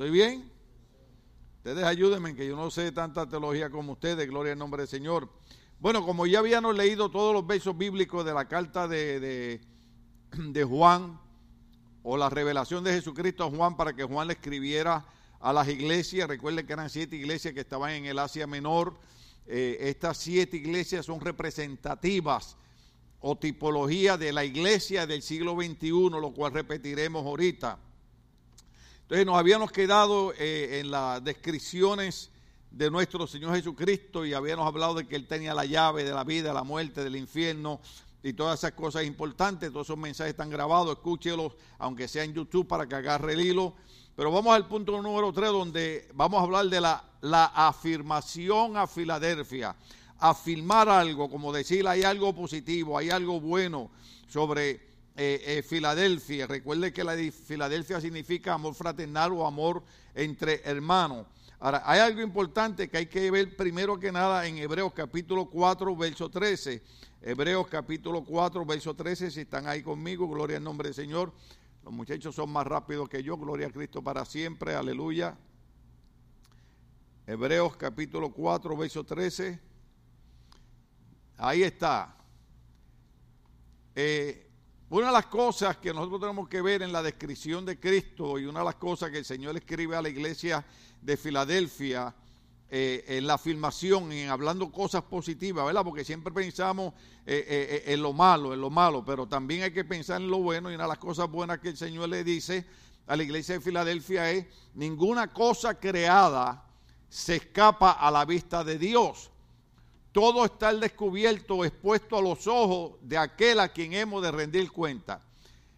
¿Estoy bien? Ustedes ayúdenme, que yo no sé tanta teología como ustedes, gloria al nombre del Señor. Bueno, como ya habíamos leído todos los versos bíblicos de la carta de, de, Juan, o la revelación de Jesucristo a Juan para que Juan le escribiera a las iglesias, recuerden que eran siete iglesias que estaban en el Asia Menor, eh, estas siete iglesias son representativas o tipología de la iglesia del siglo XXI, lo cual repetiremos ahorita. Entonces nos habíamos quedado eh, en las descripciones de nuestro Señor Jesucristo y habíamos hablado de que Él tenía la llave de la vida, la muerte, del infierno y todas esas cosas importantes. Todos esos mensajes están grabados, escúchelos, aunque sea en YouTube, para que agarre el hilo. Pero vamos al punto número 3, donde vamos a hablar de la, la afirmación a Filadelfia. Afirmar algo, como decir, hay algo positivo, hay algo bueno sobre eh, eh, Filadelfia. Recuerde que la de Filadelfia significa amor fraternal o amor entre hermanos. Ahora, hay algo importante que hay que ver primero que nada en Hebreos capítulo 4, verso 13. Hebreos capítulo 4, verso 13, si están ahí conmigo, gloria al nombre del Señor. Los muchachos son más rápidos que yo, gloria a Cristo para siempre, aleluya. Hebreos capítulo 4, verso 13. Ahí está. Eh, una de las cosas que nosotros tenemos que ver en la descripción de Cristo y una de las cosas que el Señor escribe a la iglesia de Filadelfia eh, en la afirmación, en hablando cosas positivas, ¿verdad? Porque siempre pensamos eh, eh, en lo malo, en lo malo, pero también hay que pensar en lo bueno y una de las cosas buenas que el Señor le dice a la iglesia de Filadelfia es, ninguna cosa creada se escapa a la vista de Dios. Todo está al descubierto, expuesto a los ojos de aquel a quien hemos de rendir cuenta.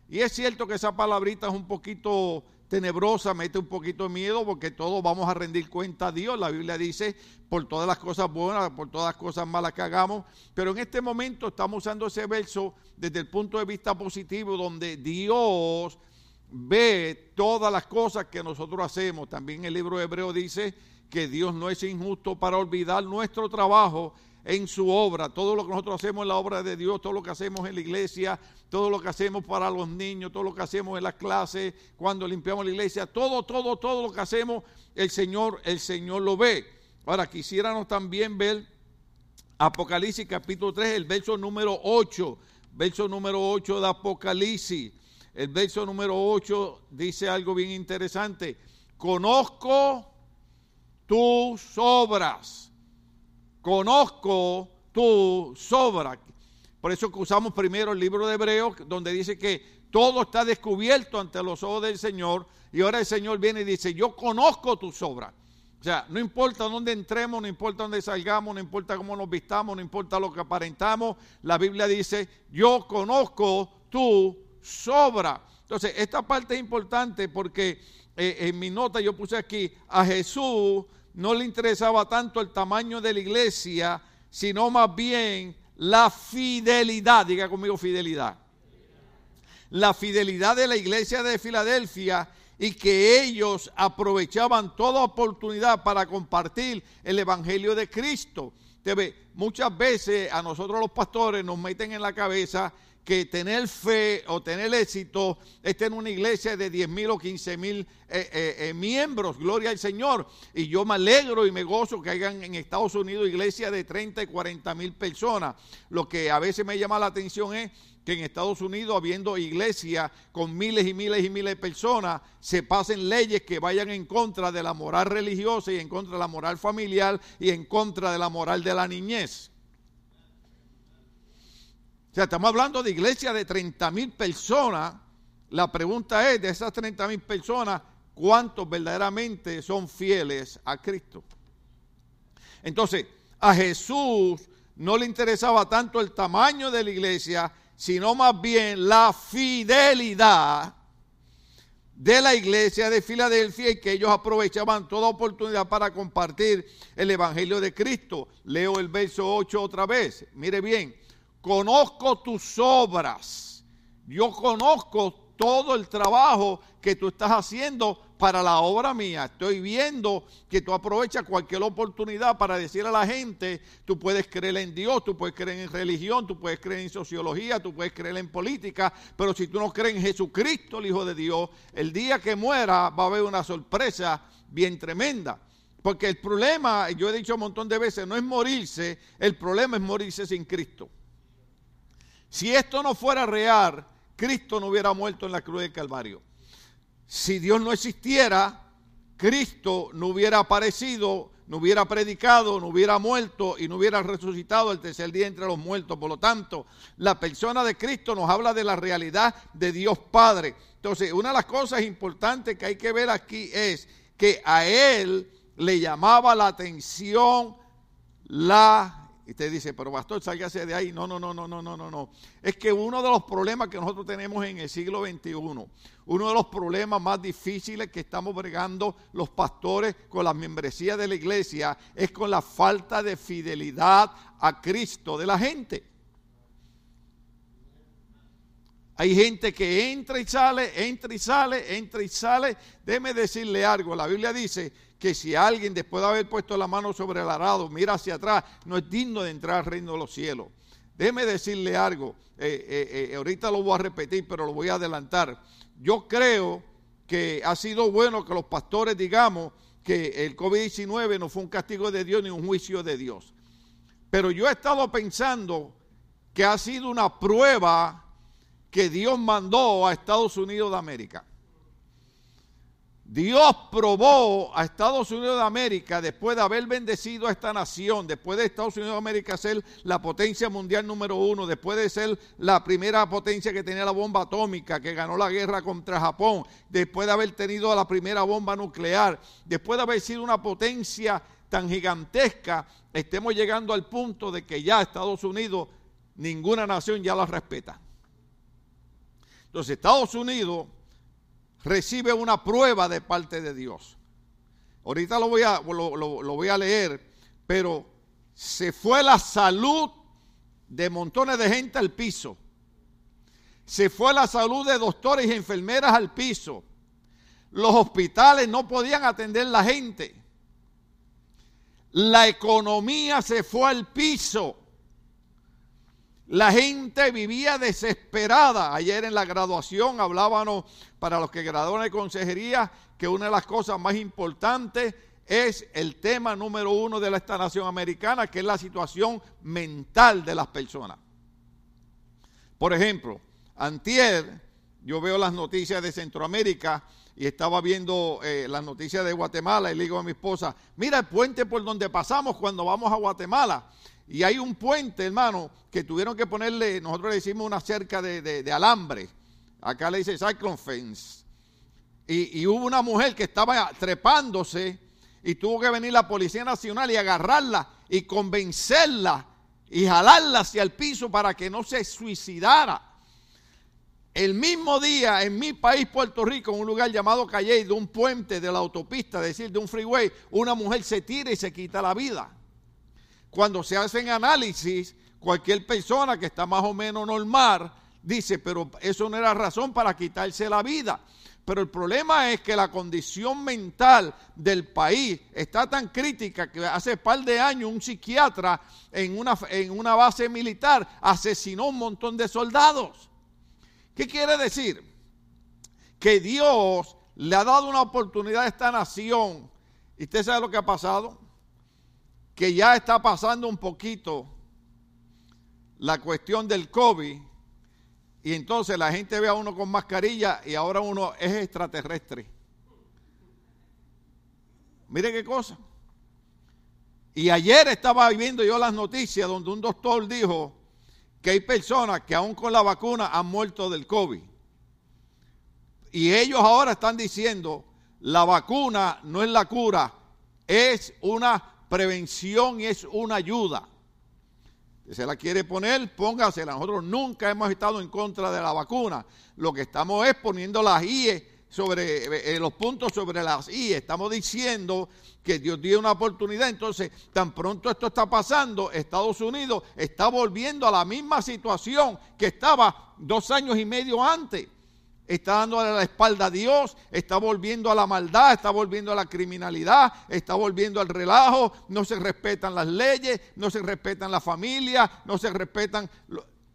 Y es cierto que esa palabrita es un poquito tenebrosa, mete un poquito de miedo porque todos vamos a rendir cuenta a Dios. La Biblia dice por todas las cosas buenas, por todas las cosas malas que hagamos. Pero en este momento estamos usando ese verso desde el punto de vista positivo, donde Dios ve todas las cosas que nosotros hacemos. También el libro Hebreo dice que Dios no es injusto para olvidar nuestro trabajo en su obra, todo lo que nosotros hacemos en la obra de Dios, todo lo que hacemos en la iglesia, todo lo que hacemos para los niños, todo lo que hacemos en las clases, cuando limpiamos la iglesia, todo, todo, todo lo que hacemos, el Señor, el Señor lo ve. Ahora, quisiéramos también ver Apocalipsis capítulo 3, el verso número 8, verso número 8 de Apocalipsis. El verso número 8 dice algo bien interesante. Conozco tus obras conozco tu sobra. Por eso usamos primero el libro de Hebreos, donde dice que todo está descubierto ante los ojos del Señor. Y ahora el Señor viene y dice, yo conozco tu sobra. O sea, no importa dónde entremos, no importa dónde salgamos, no importa cómo nos vistamos, no importa lo que aparentamos. La Biblia dice, yo conozco tu sobra. Entonces, esta parte es importante porque eh, en mi nota yo puse aquí, a Jesús no le interesaba tanto el tamaño de la iglesia, sino más bien la fidelidad, diga conmigo fidelidad. La fidelidad de la iglesia de Filadelfia y que ellos aprovechaban toda oportunidad para compartir el Evangelio de Cristo. Muchas veces a nosotros los pastores nos meten en la cabeza que tener fe o tener éxito es tener una iglesia de 10 mil o 15 mil eh, eh, eh, miembros, gloria al Señor. Y yo me alegro y me gozo que hayan en Estados Unidos iglesias de 30 y 40 mil personas. Lo que a veces me llama la atención es que en Estados Unidos, habiendo iglesias con miles y miles y miles de personas, se pasen leyes que vayan en contra de la moral religiosa y en contra de la moral familiar y en contra de la moral de la niñez. O sea, estamos hablando de iglesia de 30 mil personas. La pregunta es, de esas 30 mil personas, ¿cuántos verdaderamente son fieles a Cristo? Entonces, a Jesús no le interesaba tanto el tamaño de la iglesia, sino más bien la fidelidad de la iglesia de Filadelfia y que ellos aprovechaban toda oportunidad para compartir el Evangelio de Cristo. Leo el verso 8 otra vez. Mire bien, conozco tus obras. Yo conozco todo el trabajo que tú estás haciendo para la obra mía. Estoy viendo que tú aprovechas cualquier oportunidad para decir a la gente, tú puedes creer en Dios, tú puedes creer en religión, tú puedes creer en sociología, tú puedes creer en política, pero si tú no crees en Jesucristo, el Hijo de Dios, el día que muera va a haber una sorpresa bien tremenda. Porque el problema, yo he dicho un montón de veces, no es morirse, el problema es morirse sin Cristo. Si esto no fuera real, Cristo no hubiera muerto en la cruz del Calvario. Si Dios no existiera, Cristo no hubiera aparecido, no hubiera predicado, no hubiera muerto y no hubiera resucitado el tercer día entre los muertos. Por lo tanto, la persona de Cristo nos habla de la realidad de Dios Padre. Entonces, una de las cosas importantes que hay que ver aquí es que a Él le llamaba la atención la... Y usted dice, pero pastor, sálgase de ahí. No, no, no, no, no, no, no, no. Es que uno de los problemas que nosotros tenemos en el siglo XXI, uno de los problemas más difíciles que estamos bregando los pastores con la membresía de la iglesia, es con la falta de fidelidad a Cristo de la gente. Hay gente que entra y sale, entra y sale, entra y sale. Déjeme decirle algo. La Biblia dice que si alguien después de haber puesto la mano sobre el arado mira hacia atrás, no es digno de entrar al reino de los cielos. Déjeme decirle algo, eh, eh, eh, ahorita lo voy a repetir, pero lo voy a adelantar. Yo creo que ha sido bueno que los pastores digamos que el COVID-19 no fue un castigo de Dios ni un juicio de Dios. Pero yo he estado pensando que ha sido una prueba que Dios mandó a Estados Unidos de América. Dios probó a Estados Unidos de América después de haber bendecido a esta nación, después de Estados Unidos de América ser la potencia mundial número uno, después de ser la primera potencia que tenía la bomba atómica, que ganó la guerra contra Japón, después de haber tenido la primera bomba nuclear, después de haber sido una potencia tan gigantesca, estemos llegando al punto de que ya Estados Unidos, ninguna nación ya la respeta. Entonces Estados Unidos recibe una prueba de parte de Dios. Ahorita lo voy a, lo, voy a leer, pero se fue la salud de montones de gente al piso. Se fue la salud de doctores y enfermeras al piso. Los hospitales no podían atender la gente. La economía se fue al piso. La gente vivía desesperada. Ayer en la graduación hablábamos para los que graduaron de consejería que una de las cosas más importantes es el tema número uno de esta nación americana, que es la situación mental de las personas. Por ejemplo, antier yo veo las noticias de Centroamérica y estaba viendo eh, las noticias de Guatemala y le digo a mi esposa, mira el puente por donde pasamos cuando vamos a Guatemala. Y hay un puente, hermano, que tuvieron que ponerle, nosotros le hicimos una cerca de, alambre. Acá le dice cyclone fence. Y, y, hubo una mujer que estaba trepándose y tuvo que venir la Policía Nacional y agarrarla y convencerla y jalarla hacia el piso para que no se suicidara. El mismo día en mi país, Puerto Rico, en un lugar llamado Calle, de un puente de la autopista, es decir, de un freeway, una mujer se tira y se quita la vida cuando se hacen análisis, cualquier persona que está más o menos normal dice, pero eso no era razón para quitarse la vida. Pero el problema es que la condición mental del país está tan crítica que hace par de años un psiquiatra en una, en una base militar asesinó un montón de soldados. ¿Qué quiere decir? Que Dios le ha dado una oportunidad a esta nación. ¿Y usted sabe lo que ha pasado? Que ya está pasando un poquito la cuestión del COVID y entonces la gente ve a uno con mascarilla y ahora uno es extraterrestre. Mire qué cosa. Y ayer estaba viendo yo las noticias donde un doctor dijo que hay personas que aún con la vacuna han muerto del COVID. Y ellos ahora están diciendo, la vacuna no es la cura, es una prevención es una ayuda. Si se la quiere poner, póngasela. Nosotros nunca hemos estado en contra de la vacuna. Lo que estamos es poniendo las IE sobre eh, los puntos sobre las IE. Estamos diciendo que Dios dio una oportunidad. Entonces, tan pronto esto está pasando, Estados Unidos está volviendo a la misma situación que estaba dos años y medio antes. Está dándole la espalda a Dios, está volviendo a la maldad, está volviendo a la criminalidad, está volviendo al relajo, no se respetan las leyes, no se respetan la familia, no se respetan...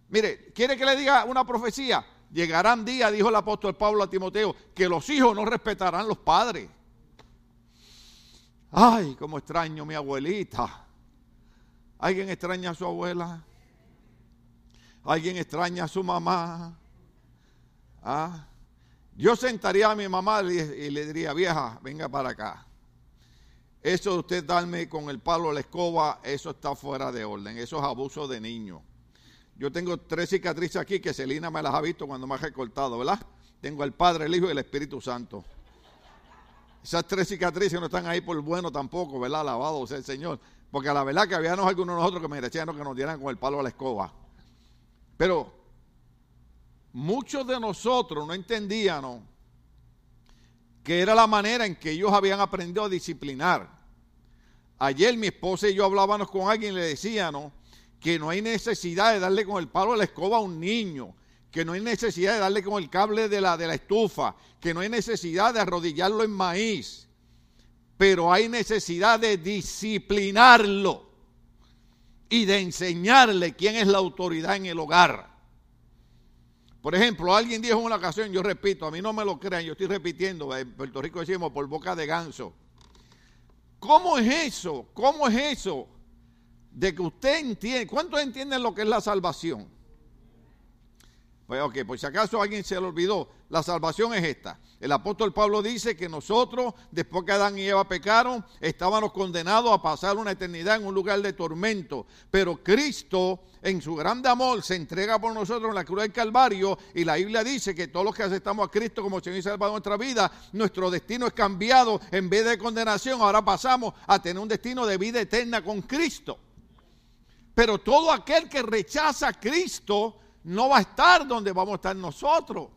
Mire, ¿quiere que le diga una profecía? Llegarán días, dijo el apóstol Pablo a Timoteo, que los hijos no respetarán los padres. Ay, cómo extraño mi abuelita. ¿Alguien extraña a su abuela? ¿Alguien extraña a su mamá? ¿Ah? Yo sentaría a mi mamá y le diría, vieja, venga para acá. Eso de usted darme con el palo la escoba, eso está fuera de orden. Eso es abuso de niño. Yo tengo tres cicatrices aquí que Celina me las ha visto cuando me ha recortado, ¿verdad? Tengo el Padre, el Hijo y el Espíritu Santo. Esas tres cicatrices no están ahí por bueno tampoco, ¿verdad? Alabado sea el Señor. Porque a la verdad que habíamos algunos de nosotros que merecían que nos dieran con el palo a la escoba. Pero muchos de nosotros no entendían que era la manera en que ellos habían aprendido a disciplinar. Ayer mi esposa y yo hablábamos con alguien y le decíamos que no hay necesidad de darle con el palo a la escoba a un niño, que no hay necesidad de darle con el cable de la, de la estufa, que no hay necesidad de arrodillarlo en maíz, pero hay necesidad de disciplinarlo y de enseñarle quién es la autoridad en el hogar. Por ejemplo, alguien dijo en una ocasión, yo repito, a mí no me lo crean, yo estoy repitiendo, en Puerto Rico decimos por boca de ganso. ¿Cómo es eso? ¿Cómo es eso? De que usted entiende, ¿cuántos entienden lo que es la salvación? Pues ok, si acaso alguien se lo olvidó, la salvación es esta. El apóstol Pablo dice que nosotros, después que Adán y Eva pecaron, estábamos condenados a pasar una eternidad en un lugar de tormento. Pero Cristo, en su grande amor, se entrega por nosotros en la cruz del Calvario y la Biblia dice que todos los que aceptamos a Cristo como Señor y Salvador nuestra vida, nuestro destino es cambiado. En vez de condenación, ahora pasamos a tener un destino de vida eterna con Cristo. Pero todo aquel que rechaza a Cristo, no va a estar donde vamos a estar nosotros.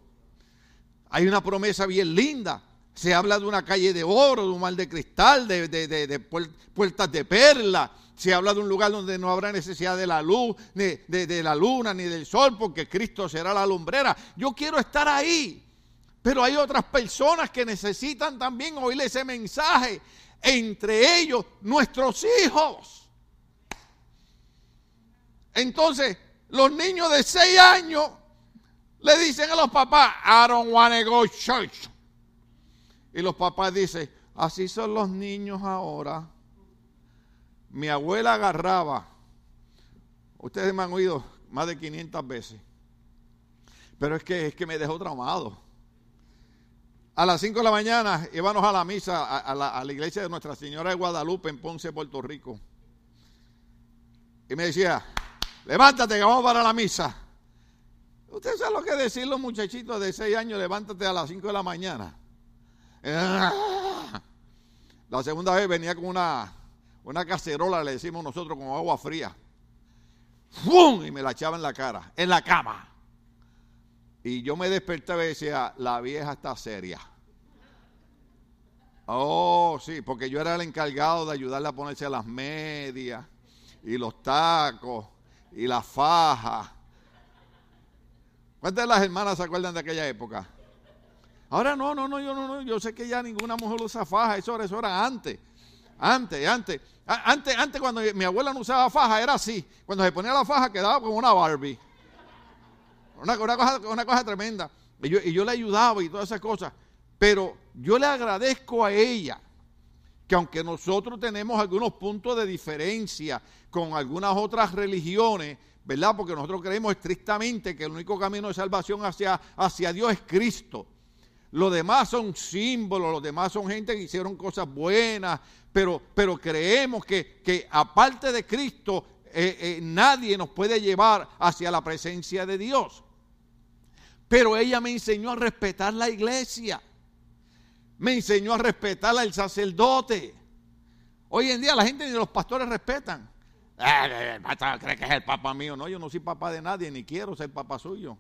Hay una promesa bien linda. Se habla de una calle de oro, de un mar de cristal, de, puertas de perla. Se habla de un lugar donde no habrá necesidad de la luz, ni de, la luna, ni del sol, porque Cristo será la lumbrera. Yo quiero estar ahí. Pero hay otras personas que necesitan también oír ese mensaje. Entre ellos, nuestros hijos. Entonces, los niños de 6 años le dicen a los papás, I don't want to go church. Y los papás dicen, así son los niños ahora. Mi abuela agarraba, ustedes me han oído más de 500 veces, pero es que, es que me dejó traumado. A las 5 de la mañana íbamos a la misa a, la, a la iglesia de Nuestra Señora de Guadalupe en Ponce, Puerto Rico. Y me decía, levántate que vamos para la misa. Usted sabe lo que decir los muchachitos de 6 años, levántate a las 5 de la mañana. La segunda vez venía con una, una cacerola, le decimos nosotros, con agua fría. ¡Fum! Y me la echaba en la cara, en la cama. Y yo me despertaba y decía, la vieja está seria. Oh, sí, porque yo era el encargado de ayudarle a ponerse las medias y los tacos y la faja. ¿Cuántas de las hermanas se acuerdan de aquella época? Ahora no, no, no, yo no, no, yo sé que ya ninguna mujer usa faja, eso era, eso era antes. Antes, antes. Antes, antes cuando mi abuela no usaba faja era así. Cuando se ponía la faja quedaba como una Barbie. Una, cosa, una cosa, tremenda. Y yo, y yo le ayudaba y todas esas cosas. Pero yo le agradezco a ella que aunque nosotros tenemos algunos puntos de diferencia con algunas otras religiones, ¿verdad? Porque nosotros creemos estrictamente que el único camino de salvación hacia, hacia Dios es Cristo. Los demás son símbolos, los demás son gente que hicieron cosas buenas, pero, pero creemos que, que aparte de Cristo eh, eh, nadie nos puede llevar hacia la presencia de Dios. Pero ella me enseñó a respetar la iglesia me enseñó a respetar al sacerdote. Hoy en día la gente ni los pastores respetan. Eh, el pastor cree que es el papá mío. No, yo no soy papá de nadie, ni quiero ser papá suyo.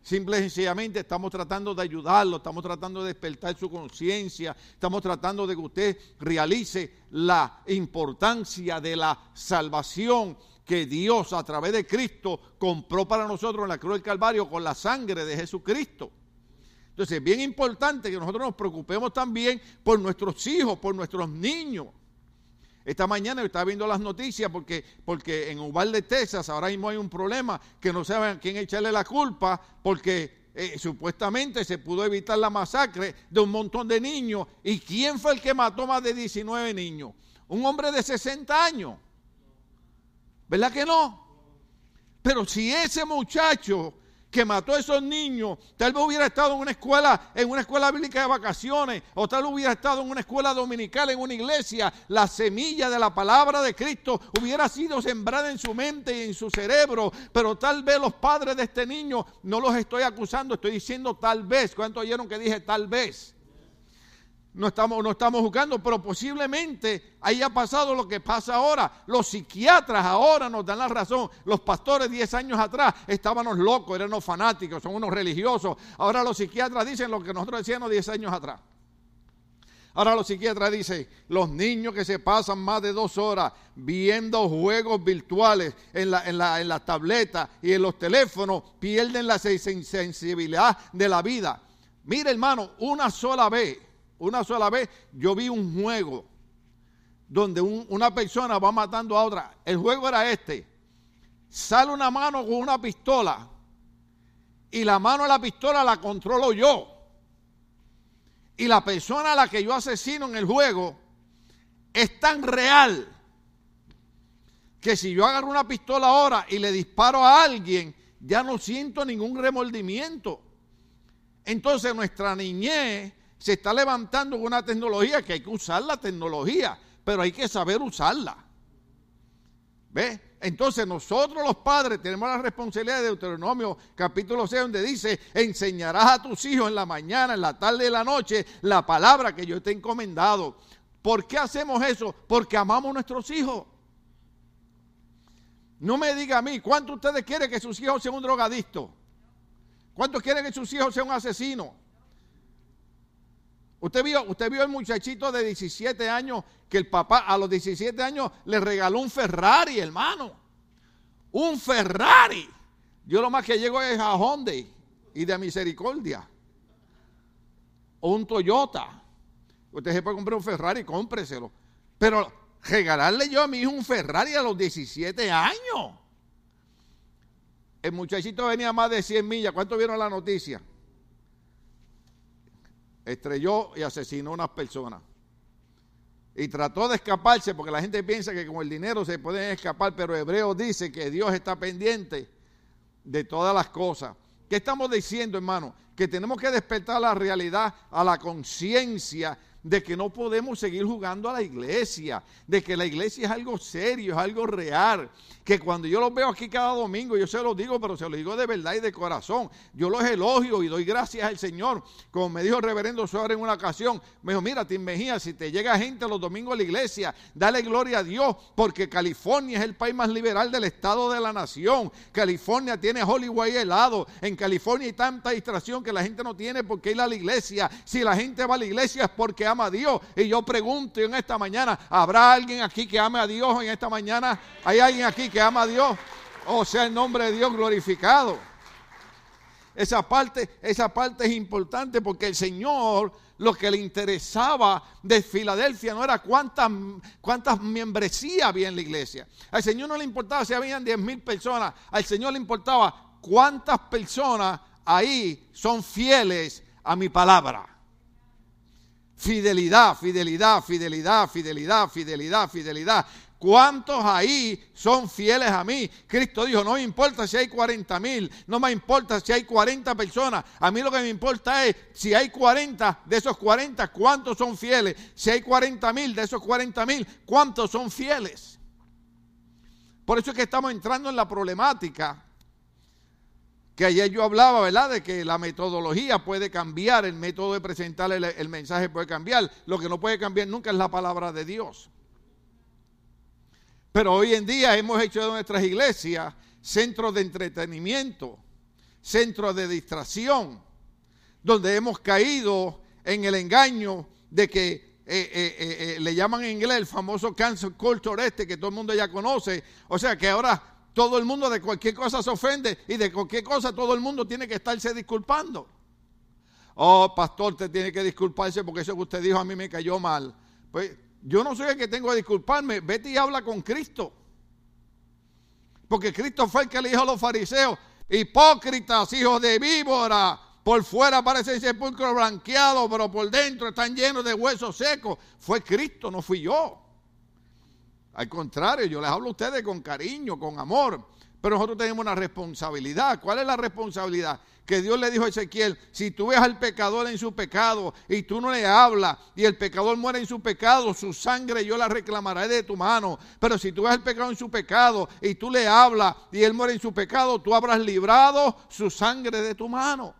Simple y sencillamente estamos tratando de ayudarlo, estamos tratando de despertar su conciencia, estamos tratando de que usted realice la importancia de la salvación que Dios a través de Cristo compró para nosotros en la cruz del Calvario con la sangre de Jesucristo. Entonces es bien importante que nosotros nos preocupemos también por nuestros hijos, por nuestros niños. Esta mañana yo estaba viendo las noticias porque, porque en Uvalde, Texas, ahora mismo hay un problema que no saben a quién echarle la culpa porque eh, supuestamente se pudo evitar la masacre de un montón de niños. ¿Y quién fue el que mató más de 19 niños? Un hombre de 60 años. ¿Verdad que no? Pero si ese muchacho que mató a esos niños, tal vez hubiera estado en una escuela, en una escuela bíblica de vacaciones, o tal vez hubiera estado en una escuela dominical, en una iglesia, la semilla de la palabra de Cristo hubiera sido sembrada en su mente y en su cerebro, pero tal vez los padres de este niño, no los estoy acusando, estoy diciendo tal vez, ¿cuántos oyeron que dije tal vez? No estamos, no estamos jugando, pero posiblemente haya pasado lo que pasa ahora. Los psiquiatras ahora nos dan la razón. Los pastores 10 años atrás estábamos locos, eran unos fanáticos, son unos religiosos. Ahora los psiquiatras dicen lo que nosotros decíamos 10 años atrás. Ahora los psiquiatras dicen, los niños que se pasan más de dos horas viendo juegos virtuales en la, en la, en tableta y en los teléfonos pierden la sensibilidad de la vida. Mira hermano, una sola vez una sola vez yo vi un juego donde una persona va matando a otra. El juego era este. Sale una mano con una pistola y la mano de la pistola la controlo yo. Y la persona a la que yo asesino en el juego es tan real que si yo agarro una pistola ahora y le disparo a alguien, ya no siento ningún remordimiento. Entonces nuestra niñez se está levantando una tecnología que hay que usar la tecnología, pero hay que saber usarla. ¿Ve? Entonces nosotros los padres tenemos la responsabilidad de Deuteronomio capítulo 6 donde dice, enseñarás a tus hijos en la mañana, en la tarde y en la noche la palabra que yo te he encomendado. ¿Por qué hacemos eso? Porque amamos a nuestros hijos. No me diga a mí, ¿cuánto ustedes quieren que sus hijos sean un drogadicto? ¿Cuántos quieren que sus hijos sean un asesino? Usted vio, usted vio el muchachito de 17 años que el papá a los 17 años le regaló un Ferrari, hermano. Un Ferrari. Yo lo más que llego es a Hyundai y de Misericordia. O un Toyota. Usted se puede comprar un Ferrari, cómpreselo. Pero regalarle yo a mi hijo un Ferrari a los 17 años. El muchachito venía más de 100 millas. ¿Cuánto vieron la noticia? Estrelló y asesinó a unas personas. Y trató de escaparse porque la gente piensa que con el dinero se pueden escapar, pero Hebreo dice que Dios está pendiente de todas las cosas. ¿Qué estamos diciendo, hermano? Que tenemos que despertar la realidad, a la conciencia de que no podemos seguir jugando a la iglesia, de que la iglesia es algo serio, es algo real, que cuando yo los veo aquí cada domingo, yo se los digo, pero se los digo de verdad y de corazón, yo los elogio y doy gracias al Señor, como me dijo el reverendo Suárez en una ocasión, me dijo, mira, Tim Mejía, si te llega gente los domingos a la iglesia, dale gloria a Dios, porque California es el país más liberal del estado de la nación, California tiene Hollywood helado, en California hay tanta distracción que la gente no tiene por qué ir a la iglesia, si la gente va a la iglesia es porque ama a Dios. Y yo pregunto en esta mañana, ¿habrá alguien aquí que ame a Dios en esta mañana? ¿Hay alguien aquí que ama a Dios? O sea, el nombre de Dios glorificado. Esa parte, esa parte es importante porque el Señor lo que le interesaba de Filadelfia no era cuántas, cuántas membresías había en la iglesia. Al Señor no le importaba si habían 10 mil personas. Al Señor le importaba cuántas personas ahí son fieles a mi palabra. Fidelidad, fidelidad, fidelidad, fidelidad, fidelidad, fidelidad. ¿Cuántos ahí son fieles a mí? Cristo dijo, no me importa si hay 40 mil, no me importa si hay 40 personas. A mí lo que me importa es si hay 40 de esos 40, ¿cuántos son fieles? Si hay 40 mil de esos 40 mil, ¿cuántos son fieles? Por eso es que estamos entrando en la problemática que ayer yo hablaba, ¿verdad? De que la metodología puede cambiar, el método de presentar el, mensaje puede cambiar. Lo que no puede cambiar nunca es la palabra de Dios. Pero hoy en día hemos hecho de nuestras iglesias centros de entretenimiento, centros de distracción, donde hemos caído en el engaño de que eh, le llaman en inglés el famoso cancel culture este que todo el mundo ya conoce. O sea que ahora todo el mundo de cualquier cosa se ofende y de cualquier cosa todo el mundo tiene que estarse disculpando. Oh, pastor, usted tiene que disculparse porque eso que usted dijo a mí me cayó mal. Pues yo no soy el que tengo que disculparme. Vete y habla con Cristo. Porque Cristo fue el que le dijo a los fariseos, hipócritas, hijos de víbora, por fuera parece sepulcro blanqueado, pero por dentro están llenos de huesos secos. Fue Cristo, no fui yo. Al contrario, yo les hablo a ustedes con cariño, con amor. Pero nosotros tenemos una responsabilidad. ¿Cuál es la responsabilidad? Que Dios le dijo a Ezequiel, si tú ves al pecador en su pecado y tú no le hablas y el pecador muere en su pecado, su sangre yo la reclamaré de tu mano. Pero si tú ves al pecador en su pecado y tú le hablas y él muere en su pecado, tú habrás librado su sangre de tu mano.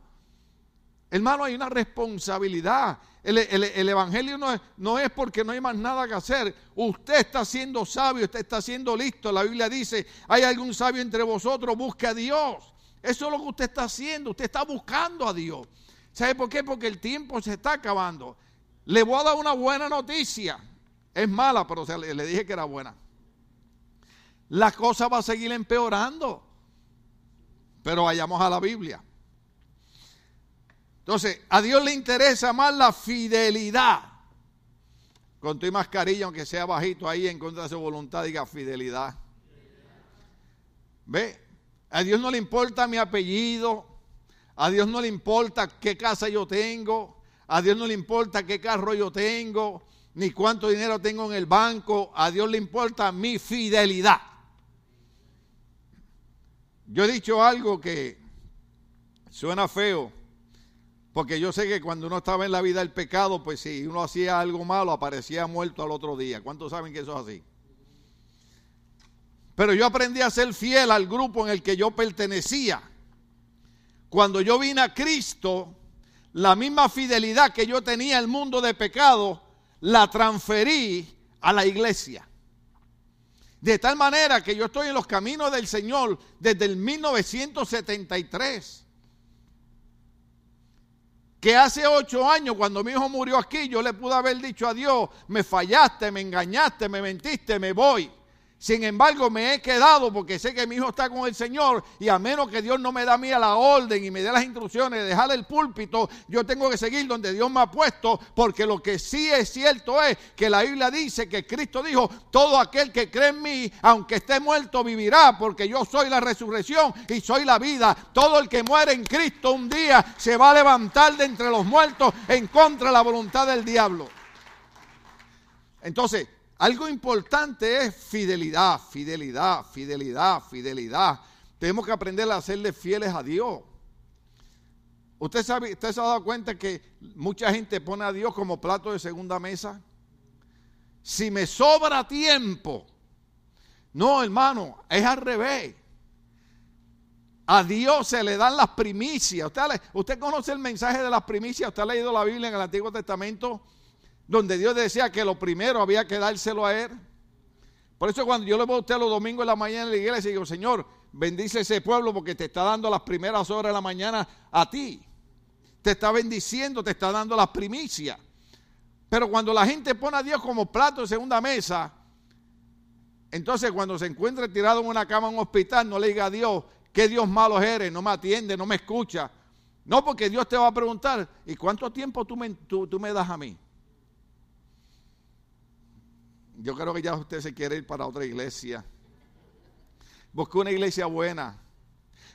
Hermano, hay una responsabilidad. El, Evangelio no es, no es, porque no hay más nada que hacer. Usted está siendo sabio, usted está siendo listo. La Biblia dice, hay algún sabio entre vosotros, busque a Dios. Eso es lo que usted está haciendo, usted está buscando a Dios. ¿Sabe por qué? Porque el tiempo se está acabando. Le voy a dar una buena noticia. Es mala, pero le, le dije que era buena. La cosa va a seguir empeorando. Pero vayamos a la Biblia. Entonces, a Dios le interesa más la fidelidad. Con tu mascarilla, aunque sea bajito ahí en contra de su voluntad, diga fidelidad. ¿Ve? A Dios no le importa mi apellido. A Dios no le importa qué casa yo tengo. A Dios no le importa qué carro yo tengo. Ni cuánto dinero tengo en el banco. A Dios le importa mi fidelidad. Yo he dicho algo que suena feo. Porque yo sé que cuando uno estaba en la vida del pecado, pues si uno hacía algo malo, aparecía muerto al otro día. ¿Cuántos saben que eso es así? Pero yo aprendí a ser fiel al grupo en el que yo pertenecía. Cuando yo vine a Cristo, la misma fidelidad que yo tenía al mundo de pecado, la transferí a la iglesia. De tal manera que yo estoy en los caminos del Señor desde el 1973 que hace ocho años, cuando mi hijo murió aquí, yo le pude haber dicho a Dios, me fallaste, me engañaste, me mentiste, me voy. Sin embargo, me he quedado porque sé que mi hijo está con el Señor y a menos que Dios no me da a mí la orden y me dé las instrucciones de dejar el púlpito, yo tengo que seguir donde Dios me ha puesto porque lo que sí es cierto es que la Biblia dice que Cristo dijo, todo aquel que cree en mí, aunque esté muerto, vivirá porque yo soy la resurrección y soy la vida. Todo el que muere en Cristo un día se va a levantar de entre los muertos en contra de la voluntad del diablo. Entonces, algo importante es fidelidad, fidelidad, fidelidad, fidelidad. Tenemos que aprender a serle fieles a Dios. ¿Usted, sabe, ¿Usted se ha dado cuenta que mucha gente pone a Dios como plato de segunda mesa? Si me sobra tiempo. No, hermano, es al revés. A Dios se le dan las primicias. ¿Usted, usted conoce el mensaje de las primicias. ¿Usted ha leído la Biblia en el Antiguo Testamento? Donde Dios decía que lo primero había que dárselo a Él. Por eso cuando yo le voy a usted los domingos en la mañana en la iglesia, digo, Señor, bendice ese pueblo porque te está dando las primeras horas de la mañana a ti. Te está bendiciendo, te está dando las primicias. Pero cuando la gente pone a Dios como plato de segunda mesa, entonces cuando se encuentre tirado en una cama en un hospital, no le diga a Dios, qué Dios malo eres, no me atiende, no me escucha. No, porque Dios te va a preguntar, ¿y cuánto tiempo tú me, tú me das a mí? Yo creo que ya usted se quiere ir para otra iglesia. Busque una iglesia buena.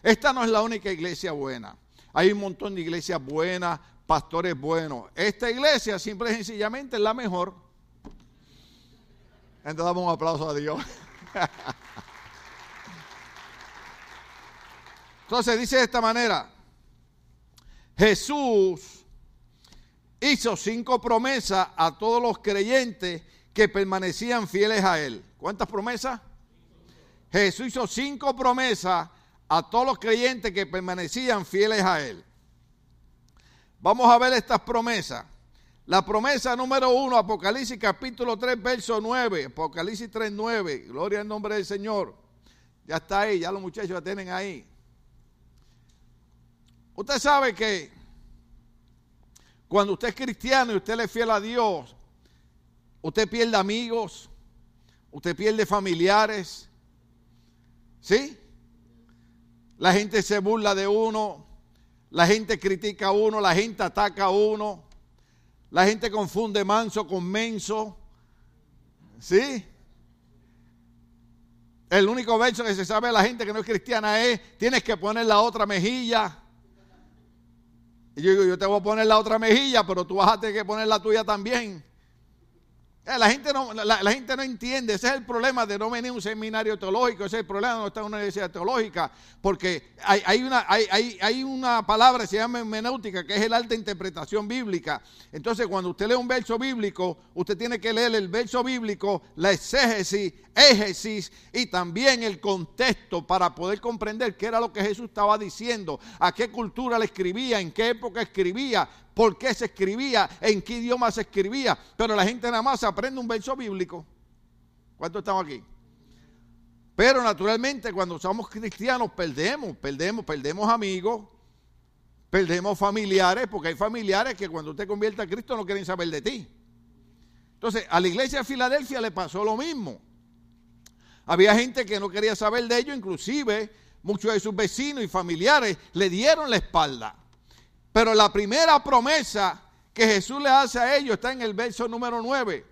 Esta no es la única iglesia buena. Hay un montón de iglesias buenas, pastores buenos. Esta iglesia simple y sencillamente es la mejor. Entonces damos un aplauso a Dios. Entonces dice de esta manera, Jesús hizo cinco promesas a todos los creyentes que permanecían fieles a Él. ¿Cuántas promesas? Jesús hizo cinco promesas a todos los creyentes que permanecían fieles a Él. Vamos a ver estas promesas. La promesa número uno, Apocalipsis capítulo 3, verso 9. Apocalipsis 3, 9. Gloria al nombre del Señor. Ya está ahí, ya los muchachos la tienen ahí. Usted sabe que cuando usted es cristiano y usted le es fiel a Dios, usted pierde amigos, usted pierde familiares, ¿sí? La gente se burla de uno, la gente critica a uno, la gente ataca a uno, la gente confunde manso con menso, ¿sí? El único verso que se sabe de la gente que no es cristiana es, tienes que poner la otra mejilla. Y yo digo, yo te voy a poner la otra mejilla, pero tú vas a tener que poner la tuya también. Eh, la gente, no, la, gente no entiende, ese es el problema de no venir a un seminario teológico, ese es el problema de no estar en una universidad teológica, porque hay, una, hay, una palabra que se llama hermenéutica, que es el alta interpretación bíblica. Entonces, cuando usted lee un verso bíblico, usted tiene que leer el verso bíblico, la exégesis, égesis y también el contexto para poder comprender qué era lo que Jesús estaba diciendo, a qué cultura le escribía, en qué época escribía, por qué se escribía, en qué idioma se escribía. Pero la gente nada más aprende un verso bíblico. ¿Cuántos estamos aquí? Pero naturalmente cuando somos cristianos perdemos, perdemos, perdemos amigos, perdemos familiares, porque hay familiares que cuando usted convierte a Cristo no quieren saber de ti. Entonces, a la iglesia de Filadelfia le pasó lo mismo. Había gente que no quería saber de ellos, inclusive muchos de sus vecinos y familiares le dieron la espalda. Pero la primera promesa que Jesús le hace a ellos está en el verso número 9.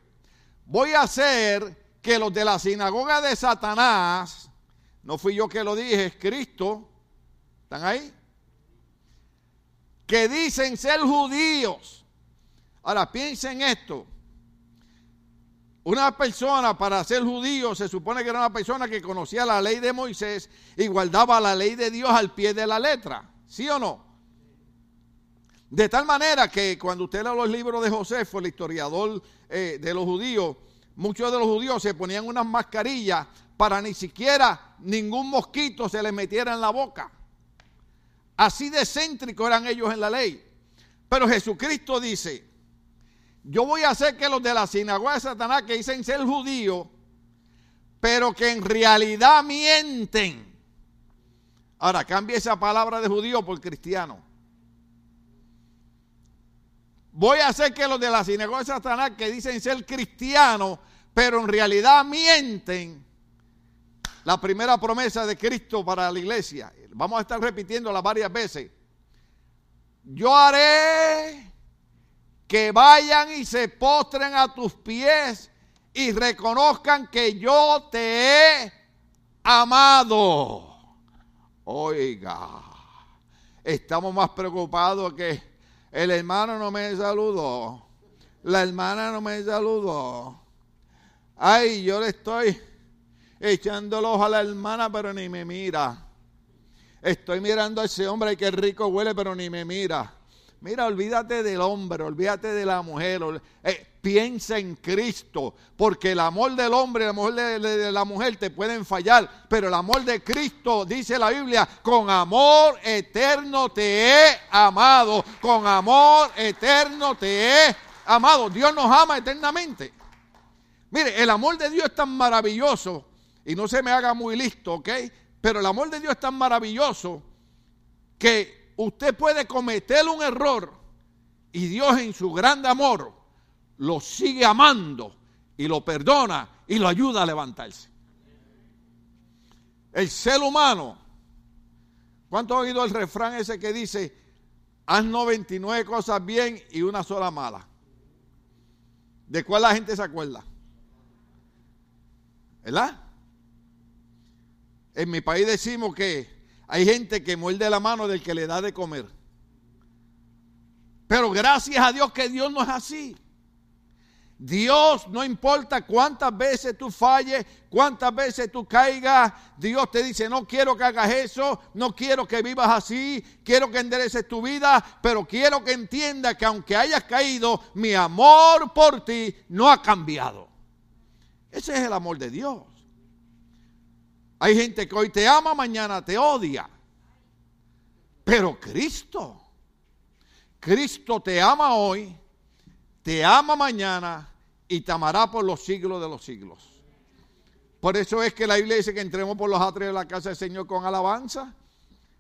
Voy a hacer que los de la sinagoga de Satanás, no fui yo que lo dije, es Cristo, ¿están ahí? Que dicen ser judíos. Ahora piensen esto. Una persona para ser judío se supone que era una persona que conocía la ley de Moisés y guardaba la ley de Dios al pie de la letra. ¿Sí o no? De tal manera que cuando usted lee los libros de Josefo, el historiador eh, de los judíos, muchos de los judíos se ponían unas mascarillas para ni siquiera ningún mosquito se les metiera en la boca. Así de céntricos eran ellos en la ley. Pero Jesucristo dice, yo voy a hacer que los de la sinagoga de Satanás que dicen ser judíos, pero que en realidad mienten. Ahora, cambie esa palabra de judío por cristiano. Voy a hacer que los de la sinagoga de Satanás que dicen ser cristianos, pero en realidad mienten. La primera promesa de Cristo para la iglesia. Vamos a estar repitiéndola varias veces. Yo haré que vayan y se postren a tus pies y reconozcan que yo te he amado. Oiga, estamos más preocupados que el hermano no me saludó. La hermana no me saludó. Ay, yo le estoy echando el ojo a la hermana, pero ni me mira. Estoy mirando a ese hombre que rico huele, pero ni me mira. Mira, olvídate del hombre, olvídate de la mujer. Eh, piensa en Cristo, porque el amor del hombre y el amor de, la mujer te pueden fallar, pero el amor de Cristo, dice la Biblia, con amor eterno te he amado, con amor eterno te he amado. Dios nos ama eternamente. Mire, el amor de Dios es tan maravilloso, y no se me haga muy listo, ¿ok? Pero el amor de Dios es tan maravilloso que usted puede cometer un error y Dios en su gran amor lo sigue amando y lo perdona y lo ayuda a levantarse. El ser humano, ¿cuánto ha oído el refrán ese que dice, haz 99 cosas bien y una sola mala? ¿De cuál la gente se acuerda? ¿Verdad? En mi país decimos que hay gente que muerde la mano del que le da de comer. Pero gracias a Dios que Dios no es así. Dios, no importa cuántas veces tú falles, cuántas veces tú caigas, Dios te dice, no quiero que hagas eso, no quiero que vivas así, quiero que endereces tu vida, pero quiero que entiendas que aunque hayas caído, mi amor por ti no ha cambiado. Ese es el amor de Dios. Hay gente que hoy te ama, mañana te odia. Pero Cristo, Cristo te ama hoy, te ama mañana y te amará por los siglos de los siglos. Por eso es que la Biblia dice que entremos por los atrios de la casa del Señor con alabanza.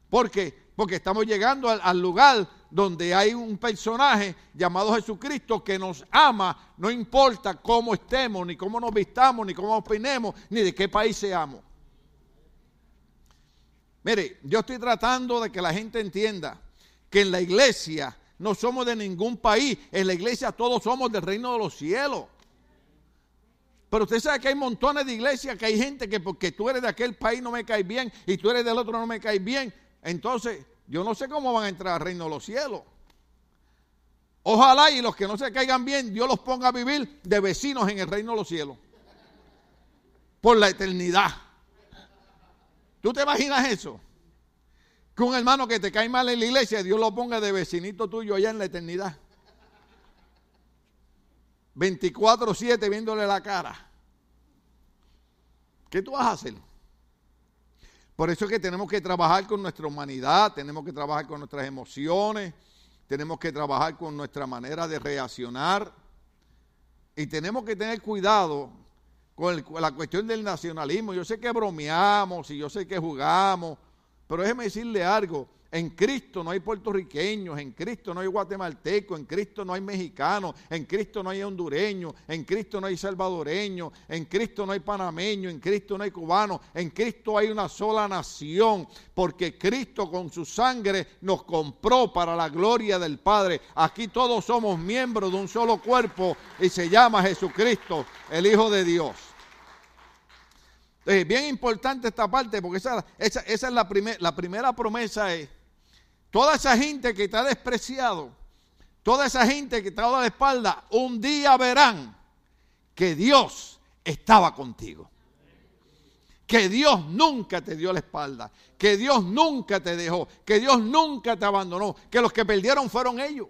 ¿Por qué? Porque estamos llegando al, lugar donde hay un personaje llamado Jesucristo que nos ama, no importa cómo estemos, ni cómo nos vistamos, ni cómo opinemos, ni de qué país seamos. Mire, yo estoy tratando de que la gente entienda que en la iglesia no somos de ningún país, en la iglesia todos somos del reino de los cielos. Pero usted sabe que hay montones de iglesias, que hay gente que porque tú eres de aquel país no me caes bien y tú eres del otro no me caes bien. Entonces, yo no sé cómo van a entrar al reino de los cielos. Ojalá y los que no se caigan bien, Dios los ponga a vivir de vecinos en el reino de los cielos. Por la eternidad. ¿Tú te imaginas eso? Que un hermano que te cae mal en la iglesia, Dios lo ponga de vecinito tuyo allá en la eternidad. 24-7 viéndole la cara. ¿Qué tú vas a hacer? Por eso es que tenemos que trabajar con nuestra humanidad, tenemos que trabajar con nuestras emociones, tenemos que trabajar con nuestra manera de reaccionar y tenemos que tener cuidado con, la cuestión del nacionalismo. Yo sé que bromeamos y yo sé que jugamos, pero déjeme decirle algo. En Cristo no hay puertorriqueños, en Cristo no hay guatemaltecos, en Cristo no hay mexicanos, en Cristo no hay hondureños, en Cristo no hay salvadoreños, en Cristo no hay panameños, en Cristo no hay cubanos, en Cristo hay una sola nación, porque Cristo con su sangre nos compró para la gloria del Padre. Aquí todos somos miembros de un solo cuerpo y se llama Jesucristo, el Hijo de Dios. Es bien importante esta parte porque esa, esa, esa es la, la primera promesa. Es, Toda esa gente que te ha despreciado, toda esa gente que te ha dado la espalda, un día verán que Dios estaba contigo. Que Dios nunca te dio la espalda, que Dios nunca te dejó, que Dios nunca te abandonó, que los que perdieron fueron ellos.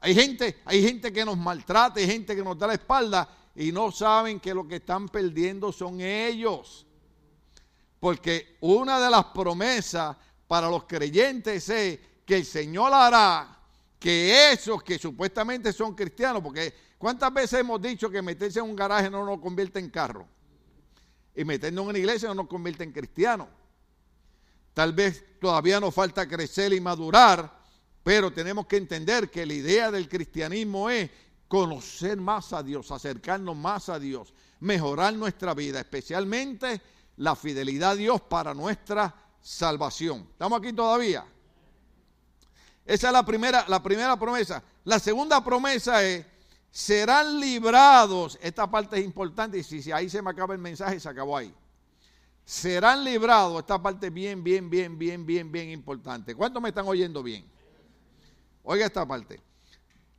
Hay gente, hay gente que nos maltrata, hay gente que nos da la espalda y no saben que lo que están perdiendo son ellos. Porque una de las promesas para los creyentes es que el Señor hará que esos que supuestamente son cristianos, porque ¿cuántas veces hemos dicho que meterse en un garaje no nos convierte en carro? Y meternos en una iglesia no nos convierte en cristianos. Tal vez todavía nos falta crecer y madurar, pero tenemos que entender que la idea del cristianismo es conocer más a Dios, acercarnos más a Dios, mejorar nuestra vida, especialmente la fidelidad a Dios para nuestra salvación. ¿Estamos aquí todavía? Esa es la primera, la primera promesa. La segunda promesa es, serán librados, esta parte es importante y si, ahí se me acaba el mensaje, se acabó ahí. Serán librados, esta parte bien, bien, bien, bien, bien, bien importante. ¿Cuántos me están oyendo bien? Oiga esta parte.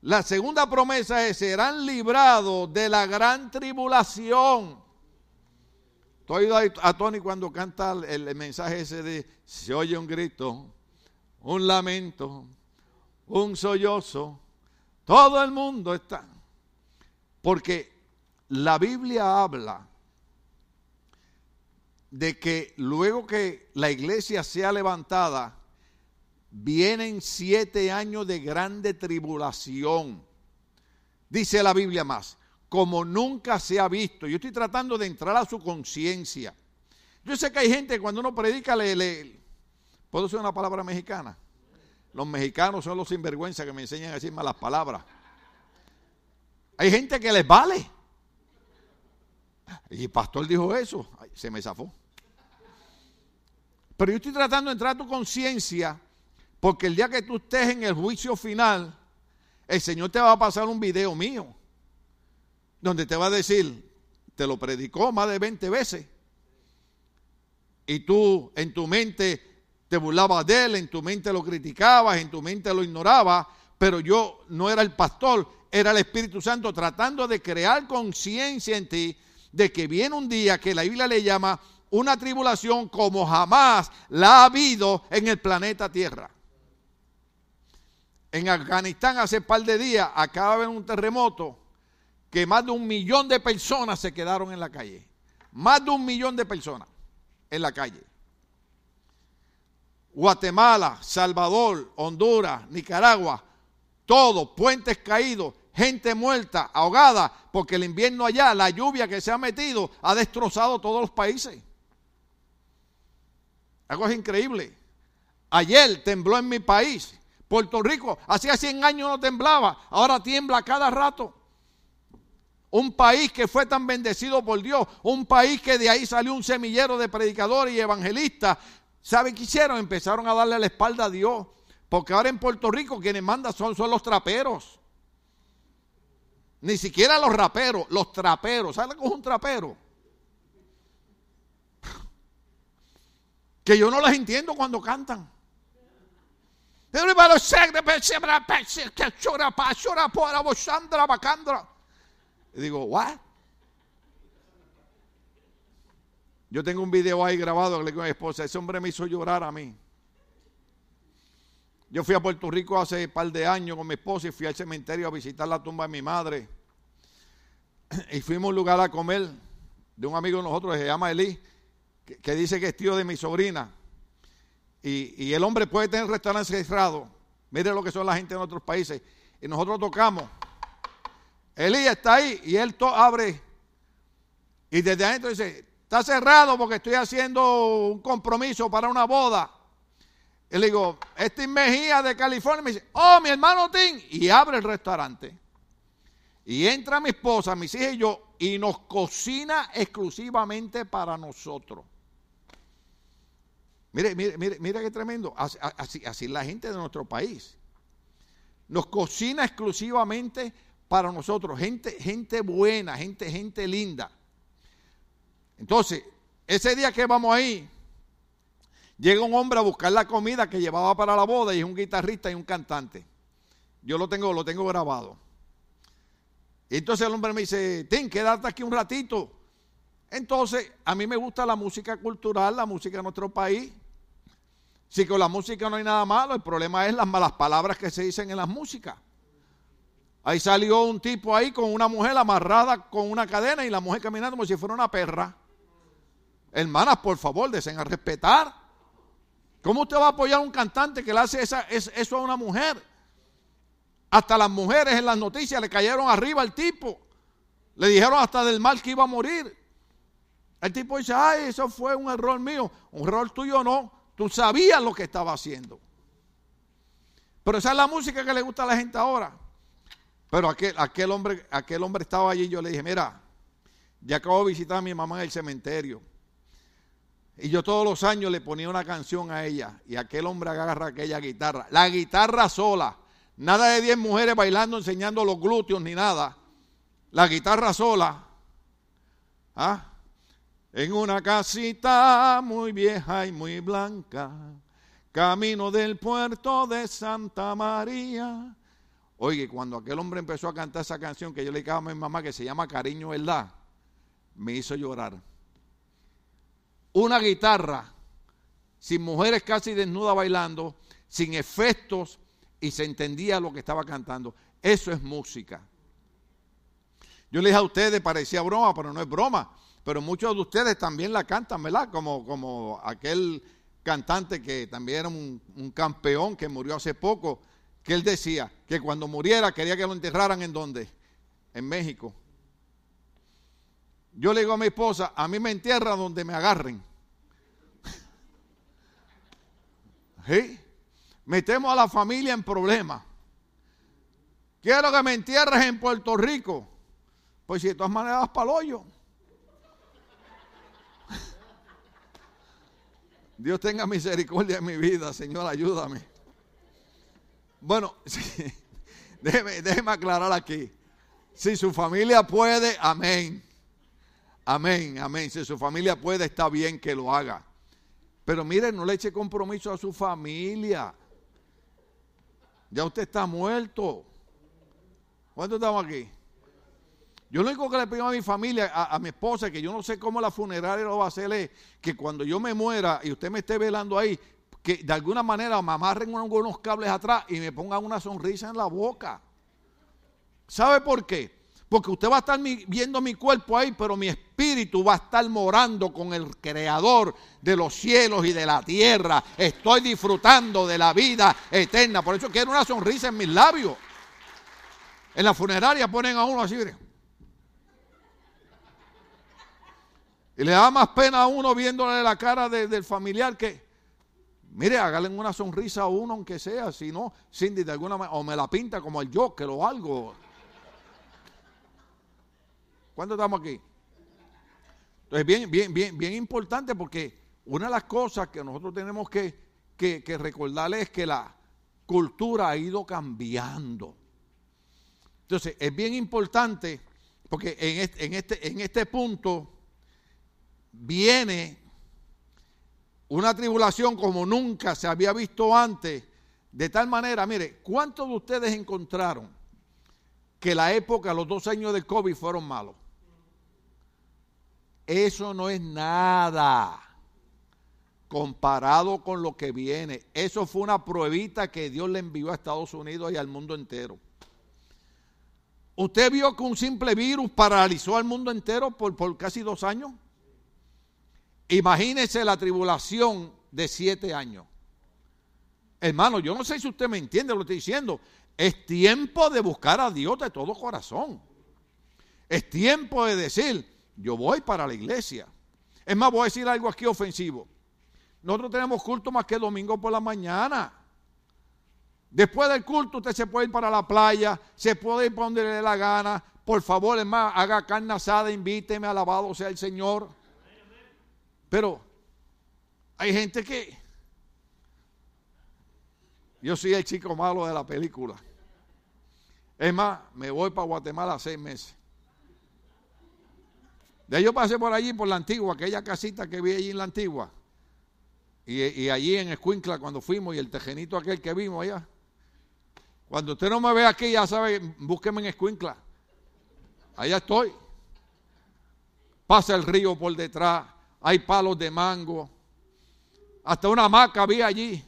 La segunda promesa es, serán librados de la gran tribulación. Estoy a Tony cuando canta el, mensaje ese de se oye un grito, un lamento, un sollozo. Todo el mundo está. Porque la Biblia habla de que luego que la iglesia sea levantada, vienen siete años de grande tribulación. Dice la Biblia más como nunca se ha visto. Yo estoy tratando de entrar a su conciencia. Yo sé que hay gente que cuando uno predica le, ¿Puedo usar una palabra mexicana? Los mexicanos son los sinvergüenza que me enseñan a decir malas palabras. Hay gente que les vale. Y el pastor dijo eso. se me zafó. Pero yo estoy tratando de entrar a tu conciencia porque el día que tú estés en el juicio final, el Señor te va a pasar un video mío donde te va a decir, te lo predicó más de 20 veces. Y tú en tu mente te burlabas de él, en tu mente lo criticabas, en tu mente lo ignorabas, pero yo no era el pastor, era el Espíritu Santo tratando de crear conciencia en ti de que viene un día que la Biblia le llama una tribulación como jamás la ha habido en el planeta Tierra. En Afganistán hace par de días acaba de haber un terremoto que más de un millón de personas se quedaron en la calle. Más de un millón de personas en la calle. Guatemala, Salvador, Honduras, Nicaragua, todos, puentes caídos, gente muerta, ahogada, porque el invierno allá, la lluvia que se ha metido, ha destrozado todos los países. Algo es increíble. Ayer tembló en mi país, Puerto Rico. Hacía 100 años no temblaba, ahora tiembla cada rato. Un país que fue tan bendecido por Dios, un país que de ahí salió un semillero de predicadores y evangelistas. ¿Saben qué hicieron? Empezaron a darle la espalda a Dios. Porque ahora en Puerto Rico quienes mandan son, son los traperos. Ni siquiera los raperos, los traperos. ¿Saben cómo es un trapero? Que yo no les entiendo cuando cantan. Y digo, ¿what? Yo tengo un video ahí grabado que le digo a mi esposa, ese hombre me hizo llorar a mí. Yo fui a Puerto Rico hace un par de años con mi esposa y fui al cementerio a visitar la tumba de mi madre. Y fuimos a un lugar a comer de un amigo de nosotros que se llama Eli, que, dice que es tío de mi sobrina. Y, el hombre puede tener restaurantes cerrados. Mire lo que son la gente en otros países. Y nosotros tocamos. Eli está ahí y él abre. Y desde adentro dice, está cerrado porque estoy haciendo un compromiso para una boda. Y le digo, este es Mejía de California. Me dice, oh, mi hermano Tim. Y abre el restaurante. Y entra mi esposa, mis hijas y yo, y nos cocina exclusivamente para nosotros. Mire, mire, mire, mire qué tremendo. Así, así, la gente de nuestro país. Nos cocina exclusivamente para nosotros. Gente, gente buena, gente, gente linda. Entonces, ese día que vamos ahí, Llega un hombre a buscar la comida que llevaba para la boda y es un guitarrista y un cantante. Yo lo tengo, lo tengo grabado. Y entonces el hombre me dice, ten, quédate aquí un ratito. Entonces, a mí me gusta la música cultural, la música de nuestro país. Si con la música no hay nada malo, el problema es las malas palabras que se dicen en las músicas. Ahí salió un tipo ahí con una mujer amarrada con una cadena y la mujer caminando como si fuera una perra. Hermanas, por favor, deseen a respetar. ¿Cómo usted va a apoyar a un cantante que le hace eso a una mujer? Hasta las mujeres en las noticias le cayeron arriba al tipo. Le dijeron hasta del mal que iba a morir. El tipo dice, ay, eso fue un error mío. Un error tuyo no. Tú sabías lo que estaba haciendo. Pero esa es la música que le gusta a la gente ahora. Pero aquel, aquel, hombre, aquel hombre estaba allí y yo le dije, mira, ya acabo de visitar a mi mamá en el cementerio. Y yo todos los años le ponía una canción a ella y aquel hombre agarra aquella guitarra. La guitarra sola. Nada de 10 mujeres bailando, enseñando los glúteos ni nada. La guitarra sola. ¿Ah? En una casita muy vieja y muy blanca, camino del puerto de Santa María. Oye, cuando aquel hombre empezó a cantar esa canción que yo le dije a mi mamá que se llama Cariño ¿verdad? Me hizo llorar una guitarra, sin mujeres casi desnudas bailando, sin efectos y se entendía lo que estaba cantando. Eso es música. Yo le dije a ustedes, parecía broma, pero no es broma. Pero muchos de ustedes también la cantan, ¿verdad? Como, como aquel cantante que también era un, campeón que murió hace poco, que él decía que cuando muriera quería que lo enterraran en dónde? En México. Yo le digo a mi esposa, a mí me entierra donde me agarren. ¿Sí? Metemos a la familia en problemas. Quiero que me entierres en Puerto Rico. Pues si de todas maneras para el hoyo. Dios tenga misericordia en mi vida, Señor, ayúdame. Bueno, déjeme, déjeme aclarar aquí. Si su familia puede, amén. Amén, amén. Si su familia puede, está bien que lo haga. Pero mire, no le eche compromiso a su familia. Ya usted está muerto. ¿Cuántos estamos aquí? Yo lo único que le pido a mi familia, a, mi esposa, que yo no sé cómo la funeraria lo va a hacer, es que cuando yo me muera y usted me esté velando ahí, que de alguna manera me amarren unos cables atrás y me pongan una sonrisa en la boca. ¿Sabe por qué? Porque usted va a estar viendo mi cuerpo ahí, pero mi espíritu va a estar morando con el creador de los cielos y de la tierra. Estoy disfrutando de la vida eterna. Por eso quiero una sonrisa en mis labios. En la funeraria ponen a uno así. Y le da más pena a uno viéndole la cara del familiar que Mire, hágale una sonrisa a uno, aunque sea, si no, Cindy de alguna manera, o me la pinta como el Joker o algo. ¿Cuánto estamos aquí? Entonces, bien, bien, bien, bien importante porque una de las cosas que nosotros tenemos que, que, que recordarles es que la cultura ha ido cambiando. Entonces, es bien importante porque en este, en este, en este punto viene una tribulación como nunca se había visto antes, de tal manera, mire, ¿cuántos de ustedes encontraron que la época, los dos años del COVID fueron malos? Eso no es nada comparado con lo que viene. Eso fue una pruebita que Dios le envió a Estados Unidos y al mundo entero. ¿Usted vio que un simple virus paralizó al mundo entero por, por casi dos años? Imagínese la tribulación de siete años. Hermano, yo no sé si usted me entiende lo que estoy diciendo. Es tiempo de buscar a Dios de todo corazón. Es tiempo de decir, yo voy para la iglesia. Es más, voy a decir algo aquí ofensivo. Nosotros tenemos culto más que domingo por la mañana. Después del culto usted se puede ir para la playa, se puede ir para donde le dé la gana. Por favor, hermano, haga carne asada, invíteme, alabado sea el Señor. Pero hay gente que... Yo soy el chico malo de la película. Es más, me voy para Guatemala seis meses. De yo pasé por allí, por la antigua, aquella casita que vi allí en la antigua. Y, allí en Escuincla, cuando fuimos, y el tejenito aquel que vimos allá. Cuando usted no me ve aquí, ya sabe, búsqueme en Escuincla. Allá estoy. Pasa el río por detrás, hay palos de mango. Hasta una hamaca vi allí.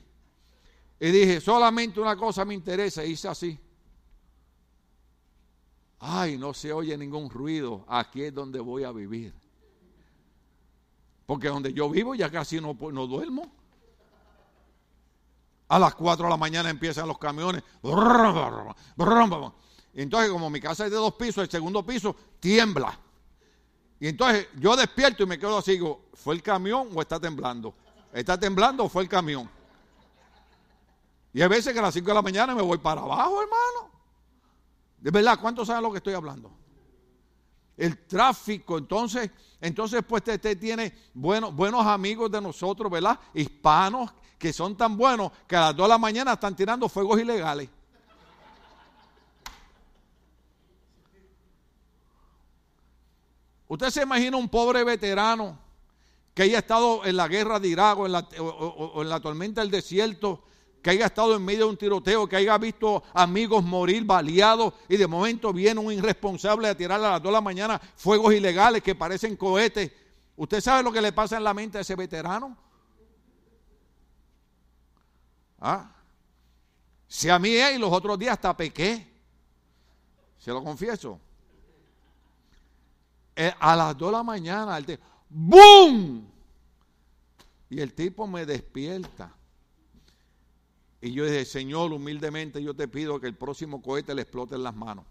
Y dije, solamente una cosa me interesa. Hice así. Ay, no se oye ningún ruido. Aquí es donde voy a vivir. Porque donde yo vivo ya casi no, no duermo. A las 4 de la mañana empiezan los camiones. Entonces, como mi casa es de dos pisos, el segundo piso tiembla. Y entonces yo despierto y me quedo así, digo, ¿fue el camión o está temblando? ¿Está temblando o fue el camión? Y hay veces que a las 5 de la mañana me voy para abajo, hermano. De verdad, ¿cuántos saben lo que estoy hablando? El tráfico, entonces, entonces pues usted, tiene buenos, buenos amigos de nosotros, ¿verdad? Hispanos que son tan buenos que a las 2 de la mañana están tirando fuegos ilegales. Usted se imagina un pobre veterano que haya estado en la guerra de Irak o en la, tormenta del desierto que haya estado en medio de un tiroteo, que haya visto amigos morir baleados y de momento viene un irresponsable a tirar a las 2 de la mañana fuegos ilegales que parecen cohetes. ¿Usted sabe lo que le pasa en la mente a ese veterano? ¿Ah? Si a mí es y los otros días hasta pequé, se lo confieso. Eh, a las 2 de la mañana, el ¡boom! Y el tipo me despierta. Y yo dije, Señor, humildemente yo te pido que el próximo cohete le explote en las manos.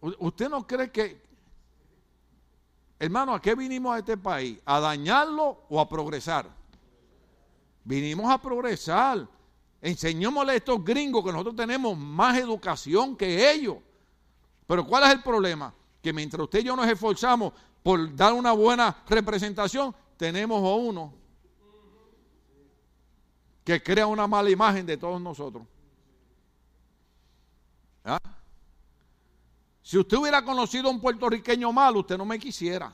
¿Usted no cree que, hermano, a qué vinimos a este país? ¿A dañarlo o a progresar? Vinimos a progresar. Enseñémosle a estos gringos que nosotros tenemos más educación que ellos. Pero ¿cuál es el problema? Que mientras usted y yo nos esforzamos por dar una buena representación, tenemos a uno que crea una mala imagen de todos nosotros. ¿Ah? Si usted hubiera conocido a un puertorriqueño malo, usted no me quisiera.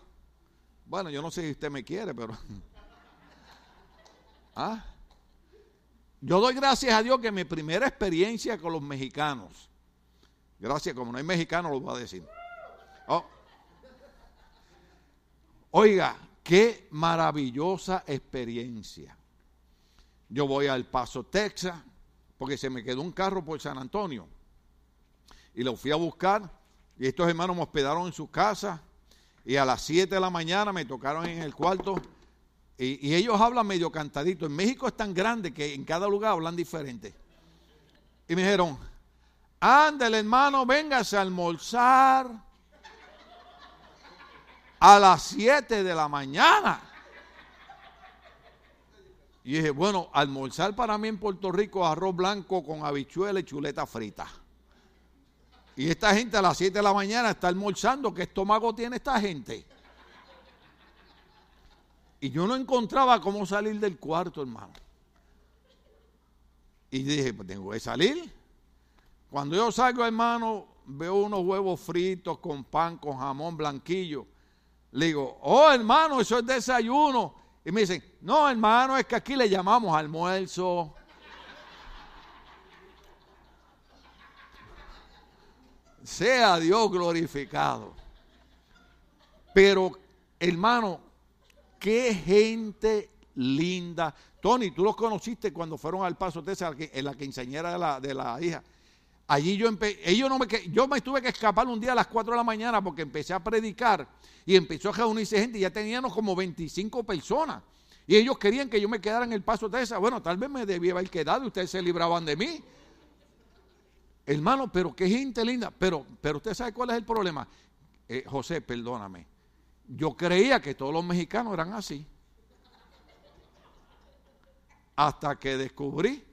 Bueno, yo no sé si usted me quiere, pero... ¿Ah? Yo doy gracias a Dios que mi primera experiencia con los mexicanos, gracias, como no hay mexicano, lo voy a decir. Oh. Oiga, Qué maravillosa experiencia. Yo voy al Paso, Texas, porque se me quedó un carro por San Antonio. Y lo fui a buscar. Y estos hermanos me hospedaron en su casa. Y a las 7 de la mañana me tocaron en el cuarto. Y, ellos hablan medio cantadito. En México es tan grande que en cada lugar hablan diferente. Y me dijeron, ándale hermano, véngase a almorzar a las 7 de la mañana. Y dije, bueno, almorzar para mí en Puerto Rico arroz blanco con habichuela y chuleta frita. Y esta gente a las 7 de la mañana está almorzando. ¿Qué estómago tiene esta gente? Y yo no encontraba cómo salir del cuarto, hermano. Y dije, pues tengo que salir. Cuando yo salgo, hermano, veo unos huevos fritos con pan, con jamón blanquillo. Le digo, oh hermano, eso es desayuno. Y me dicen, no hermano, es que aquí le llamamos almuerzo. sea Dios glorificado. Pero, hermano, qué gente linda. Tony, tú los conociste cuando fueron al Paso Texas, en la quinceañera de la, de la hija. Allí yo ellos no me, yo me tuve que escapar un día a las 4 de la mañana porque empecé a predicar y empezó a reunirse gente y ya teníamos como 25 personas. Y ellos querían que yo me quedara en el Paso Texas. Bueno, tal vez me debía haber quedado y ustedes se libraban de mí. Hermano, pero qué gente linda. Pero, pero usted sabe cuál es el problema. Eh, José, perdóname. Yo creía que todos los mexicanos eran así. Hasta que descubrí.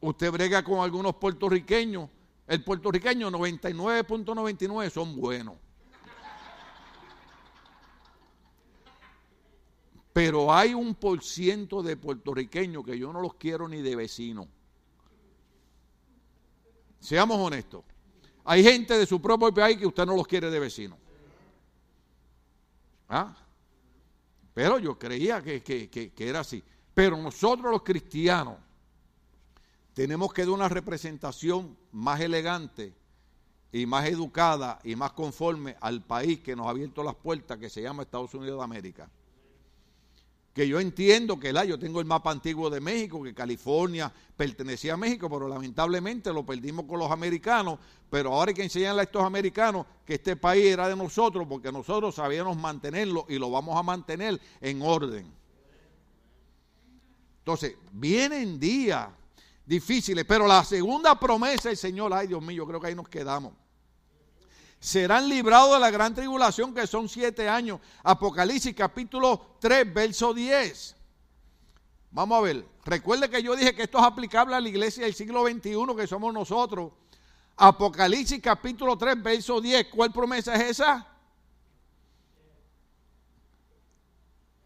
Usted brega con algunos puertorriqueños. El puertorriqueño 99.99 son buenos. Pero hay un por ciento de puertorriqueños que yo no los quiero ni de vecino. Seamos honestos. Hay gente de su propio país que usted no los quiere de vecino. ¿Ah? Pero yo creía que, que, era así. Pero nosotros los cristianos tenemos que dar una representación más elegante y más educada y más conforme al país que nos ha abierto las puertas, que se llama Estados Unidos de América que yo entiendo que la, yo tengo el mapa antiguo de México, que California pertenecía a México, pero lamentablemente lo perdimos con los americanos, pero ahora hay que enseñarle a estos americanos que este país era de nosotros, porque nosotros sabíamos mantenerlo y lo vamos a mantener en orden. Entonces, vienen días difíciles, pero la segunda promesa del Señor, ay Dios mío, yo creo que ahí nos quedamos serán librados de la gran tribulación que son siete años. Apocalipsis capítulo 3, verso 10. Vamos a ver. Recuerde que yo dije que esto es aplicable a la iglesia del siglo XXI que somos nosotros. Apocalipsis capítulo 3, verso 10. ¿Cuál promesa es esa?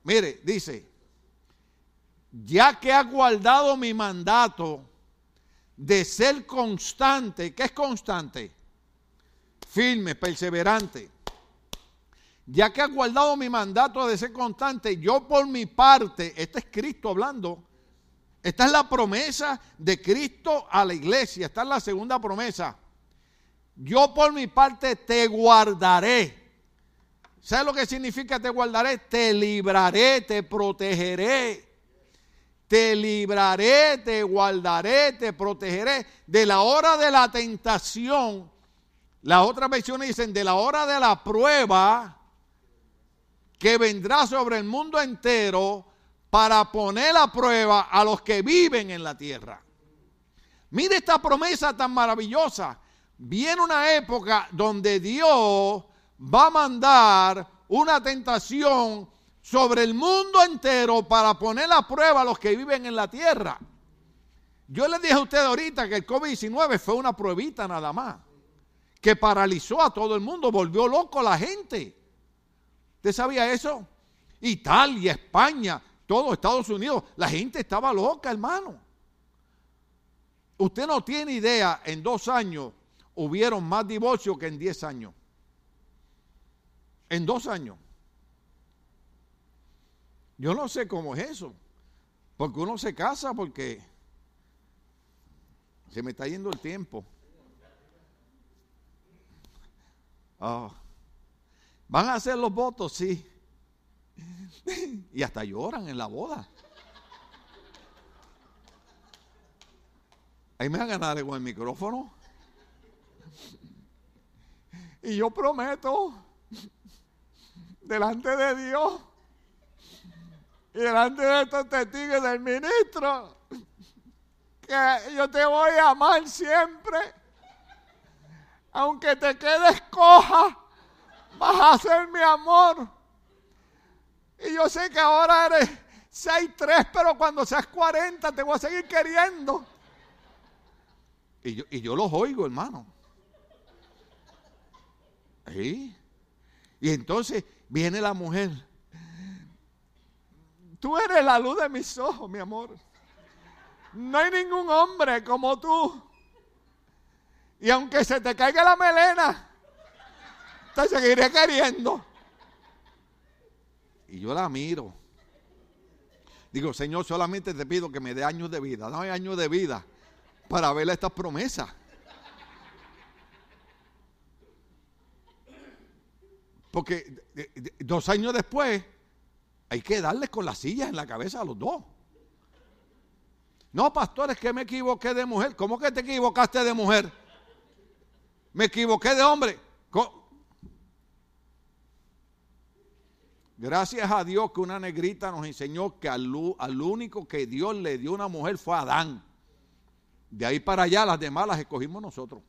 Mire, dice, ya que ha guardado mi mandato de ser constante, ¿qué es constante? Firme, perseverante. Ya que ha guardado mi mandato de ser constante, yo por mi parte, este es Cristo hablando, esta es la promesa de Cristo a la iglesia, esta es la segunda promesa. Yo por mi parte te guardaré. ¿Sabes lo que significa te guardaré? Te libraré, te protegeré. Te libraré, te guardaré, te protegeré de la hora de la tentación las otras versiones dicen de la hora de la prueba que vendrá sobre el mundo entero para poner a prueba a los que viven en la tierra. Mire esta promesa tan maravillosa. Viene una época donde Dios va a mandar una tentación sobre el mundo entero para poner a prueba a los que viven en la tierra. Yo les dije a usted ahorita que el COVID-19 fue una pruebita nada más que paralizó a todo el mundo, volvió loco a la gente. ¿Usted sabía eso? Italia, España, todo Estados Unidos, la gente estaba loca, hermano. Usted no tiene idea, en dos años hubieron más divorcios que en diez años. En dos años. Yo no sé cómo es eso. Porque uno se casa porque se me está yendo el tiempo. Oh. ¿Van a hacer los votos? Sí. Y hasta lloran en la boda. Ahí me van a ganar con el micrófono. Y yo prometo, delante de Dios y delante de estos testigos del ministro, que yo te voy a amar siempre aunque te quedes coja, vas a ser mi amor. Y yo sé que ahora eres 6'3, pero cuando seas 40 te voy a seguir queriendo. Y yo, y yo los oigo, hermano. Y entonces viene la mujer. Tú eres la luz de mis ojos, mi amor. No hay ningún hombre como tú. Y aunque se te caiga la melena, te seguiré queriendo. Y yo la miro. Digo, Señor, solamente te pido que me dé años de vida. Dame años de vida para ver estas promesas. Porque dos años después hay que darles con las sillas en la cabeza a los dos. No, pastor, es que me equivoqué de mujer. ¿Cómo que te equivocaste de mujer? Me equivoqué de hombre. Gracias a Dios que una negrita nos enseñó que al, al, único que Dios le dio una mujer fue Adán. De ahí para allá las demás las escogimos nosotros.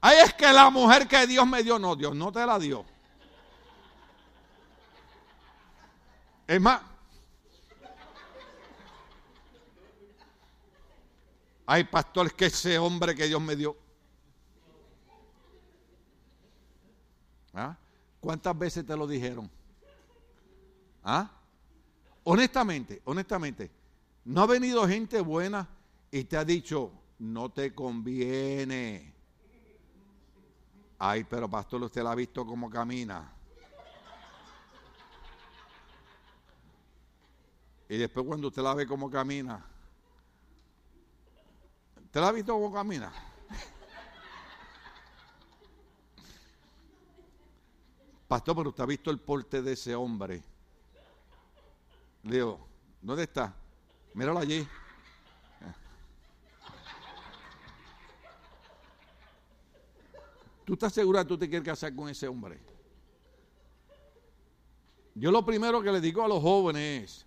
Ay, es que la mujer que Dios me dio, no, Dios no te la dio. Es más, hay pastores que ese hombre que Dios me dio. ¿Ah? ¿Cuántas veces te lo dijeron? ¿Ah? Honestamente, honestamente, ¿no ha venido gente buena y te ha dicho, no te conviene? Ay, pero pastor, usted la ha visto cómo camina. Y después cuando usted la ve cómo camina, ¿usted la ha visto cómo camina? Pastor, pero usted ha visto el porte de ese hombre. Leo, ¿dónde está? Míralo allí. ¿Tú estás segura que tú te quieres casar con ese hombre? Yo lo primero que le digo a los jóvenes es,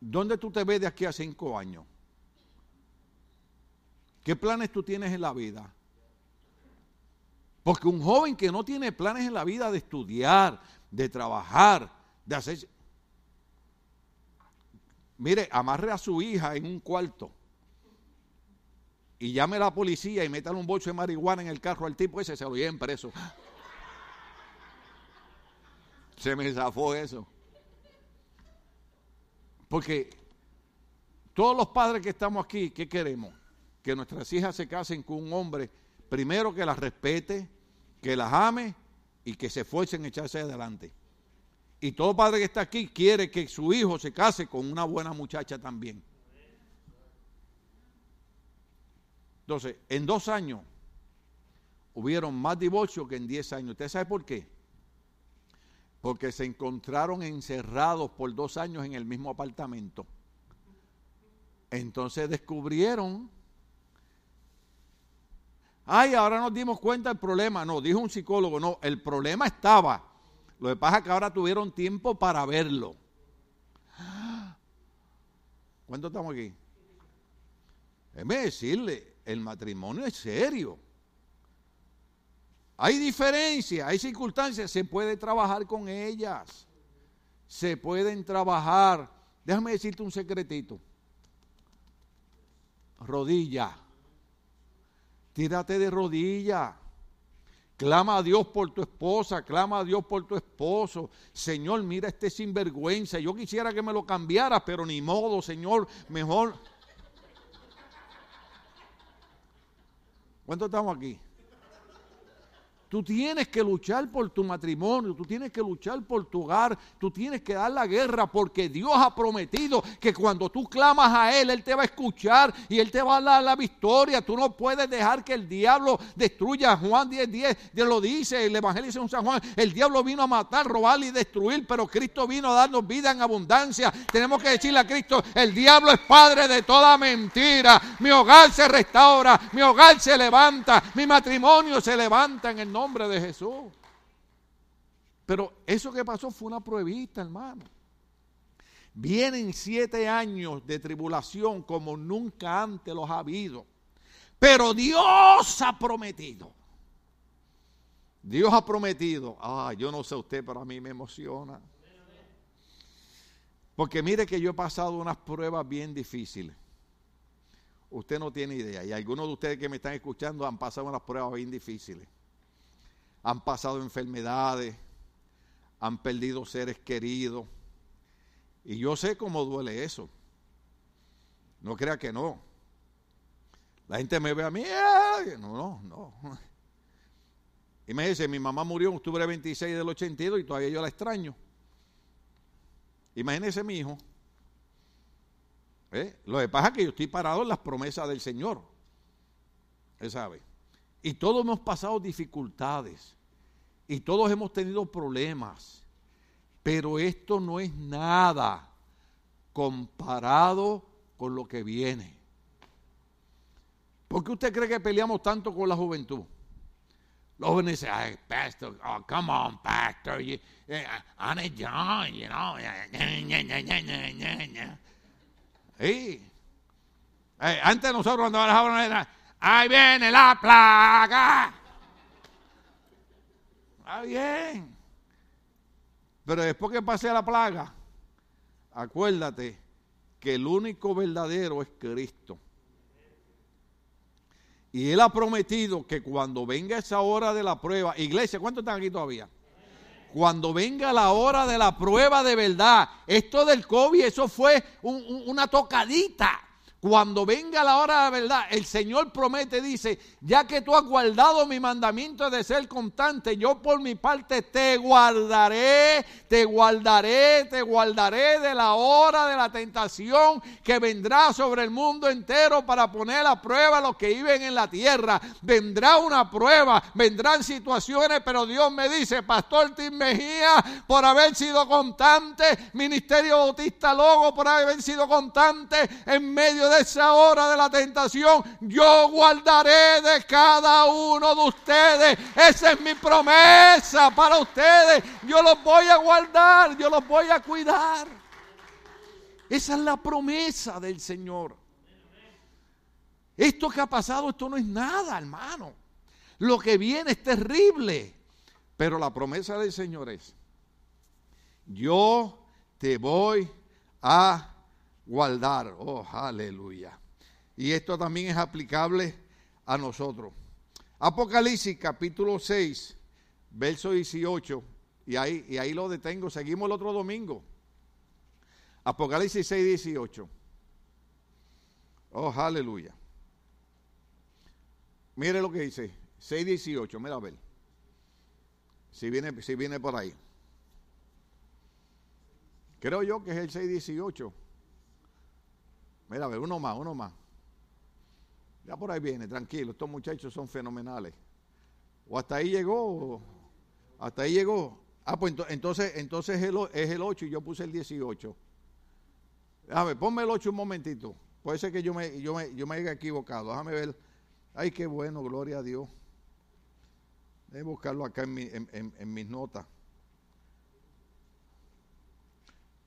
¿dónde tú te ves de aquí a cinco años? ¿Qué planes tú tienes en la vida? Porque un joven que no tiene planes en la vida de estudiar, de trabajar, de hacer... Mire, amarre a su hija en un cuarto y llame a la policía y métale un bolso de marihuana en el carro al tipo ese, se lo lleven preso. Se me zafó eso. Porque todos los padres que estamos aquí, ¿qué queremos? Que nuestras hijas se casen con un hombre, primero que las respete, que las ame y que se esfuercen en echarse adelante. Y todo padre que está aquí quiere que su hijo se case con una buena muchacha también. Entonces, en dos años hubieron más divorcios que en diez años. ¿Usted sabe por qué? Porque se encontraron encerrados por dos años en el mismo apartamento. Entonces descubrieron, ay, ahora nos dimos cuenta del problema. No, dijo un psicólogo, no, el problema estaba. Lo que pasa es que ahora tuvieron tiempo para verlo. ¿Cuánto estamos aquí? Déjeme decirle, el matrimonio es serio. Hay diferencias, hay circunstancias, se puede trabajar con ellas. Se pueden trabajar. Déjame decirte un secretito. Rodilla. Tírate de rodilla. Clama a Dios por tu esposa, clama a Dios por tu esposo. Señor, mira este sinvergüenza. Yo quisiera que me lo cambiara, pero ni modo, Señor. Mejor ¿Cuántos estamos aquí? Tú tienes que luchar por tu matrimonio, tú tienes que luchar por tu hogar, tú tienes que dar la guerra porque Dios ha prometido que cuando tú clamas a Él, Él te va a escuchar y Él te va a dar la victoria. Tú no puedes dejar que el diablo destruya. Juan 10, 10, Dios lo dice, el Evangelio en San Juan, el diablo vino a matar, robar y destruir, pero Cristo vino a darnos vida en abundancia. Tenemos que decirle a Cristo, el diablo es padre de toda mentira. Mi hogar se restaura, mi hogar se levanta, mi matrimonio se levanta en el nombre de Jesús. Pero eso que pasó fue una pruebita, hermano. Vienen siete años de tribulación como nunca antes los ha habido. Pero Dios ha prometido. Dios ha prometido. Ah, yo no sé usted, pero a mí me emociona. Porque mire que yo he pasado unas pruebas bien difíciles. Usted no tiene idea. Y algunos de ustedes que me están escuchando han pasado unas pruebas bien difíciles. Han pasado enfermedades, han perdido seres queridos. Y yo sé cómo duele eso. No crea que no. La gente me ve a mí, no, no, no. Imagínense, mi mamá murió en octubre 26 del 82 y todavía yo la extraño. Imagínense mi hijo. ¿Eh? Lo que pasa es que yo estoy parado en las promesas del Señor. Él sabe. Y todos hemos pasado dificultades. Y todos hemos tenido problemas. Pero esto no es nada comparado con lo que viene. ¿Por qué usted cree que peleamos tanto con la juventud? Los jóvenes dicen, ay, pastor, oh, come on, pastor, you, I'm young, you know. Sí. Eh, antes nosotros cuando jóvenes, ahí viene la plaga. Está bien. Pero después que pase la plaga, acuérdate que el único verdadero es Cristo. Y Él ha prometido que cuando venga esa hora de la prueba, iglesia, ¿cuántos están aquí todavía? Cuando venga la hora de la prueba de verdad, esto del COVID, eso fue una tocadita. Cuando venga la hora de la verdad, el Señor promete, dice, ya que tú has guardado mi mandamiento de ser constante, yo por mi parte te guardaré, te guardaré, te guardaré de la hora de la tentación que vendrá sobre el mundo entero para poner a prueba a los que viven en la tierra. Vendrá una prueba, vendrán situaciones, pero Dios me dice, Pastor Tim Mejía, por haber sido constante, Ministerio Bautista Logo, por haber sido constante en medio de esa hora de la tentación, yo guardaré de cada uno de ustedes. Esa es mi promesa para ustedes. Yo los voy a guardar, yo los voy a cuidar. Esa es la promesa del Señor. Esto que ha pasado, esto no es nada, hermano. Lo que viene es terrible. Pero la promesa del Señor es, yo te voy a guardar. Oh, aleluya. Y esto también es aplicable a nosotros. Apocalipsis capítulo 6, verso 18. Y ahí, y ahí lo detengo. Seguimos el otro domingo. Apocalipsis 6, 18. Oh, aleluya. Mire lo que dice. 6, 18. Mira a ver. Si viene, si viene por ahí. Creo yo que es el 6, 18. Mira, a ver, uno más, uno más. Ya por ahí viene, tranquilo, estos muchachos son fenomenales. O hasta ahí llegó, hasta ahí llegó. Ah, pues entonces, entonces es el 8 y yo puse el 18. Déjame, ponme el 8 un momentito. Puede ser que yo me, yo me, yo me haya equivocado. Déjame ver. Ay, qué bueno, gloria a Dios. Déjame buscarlo acá en, mi, en, en mis notas.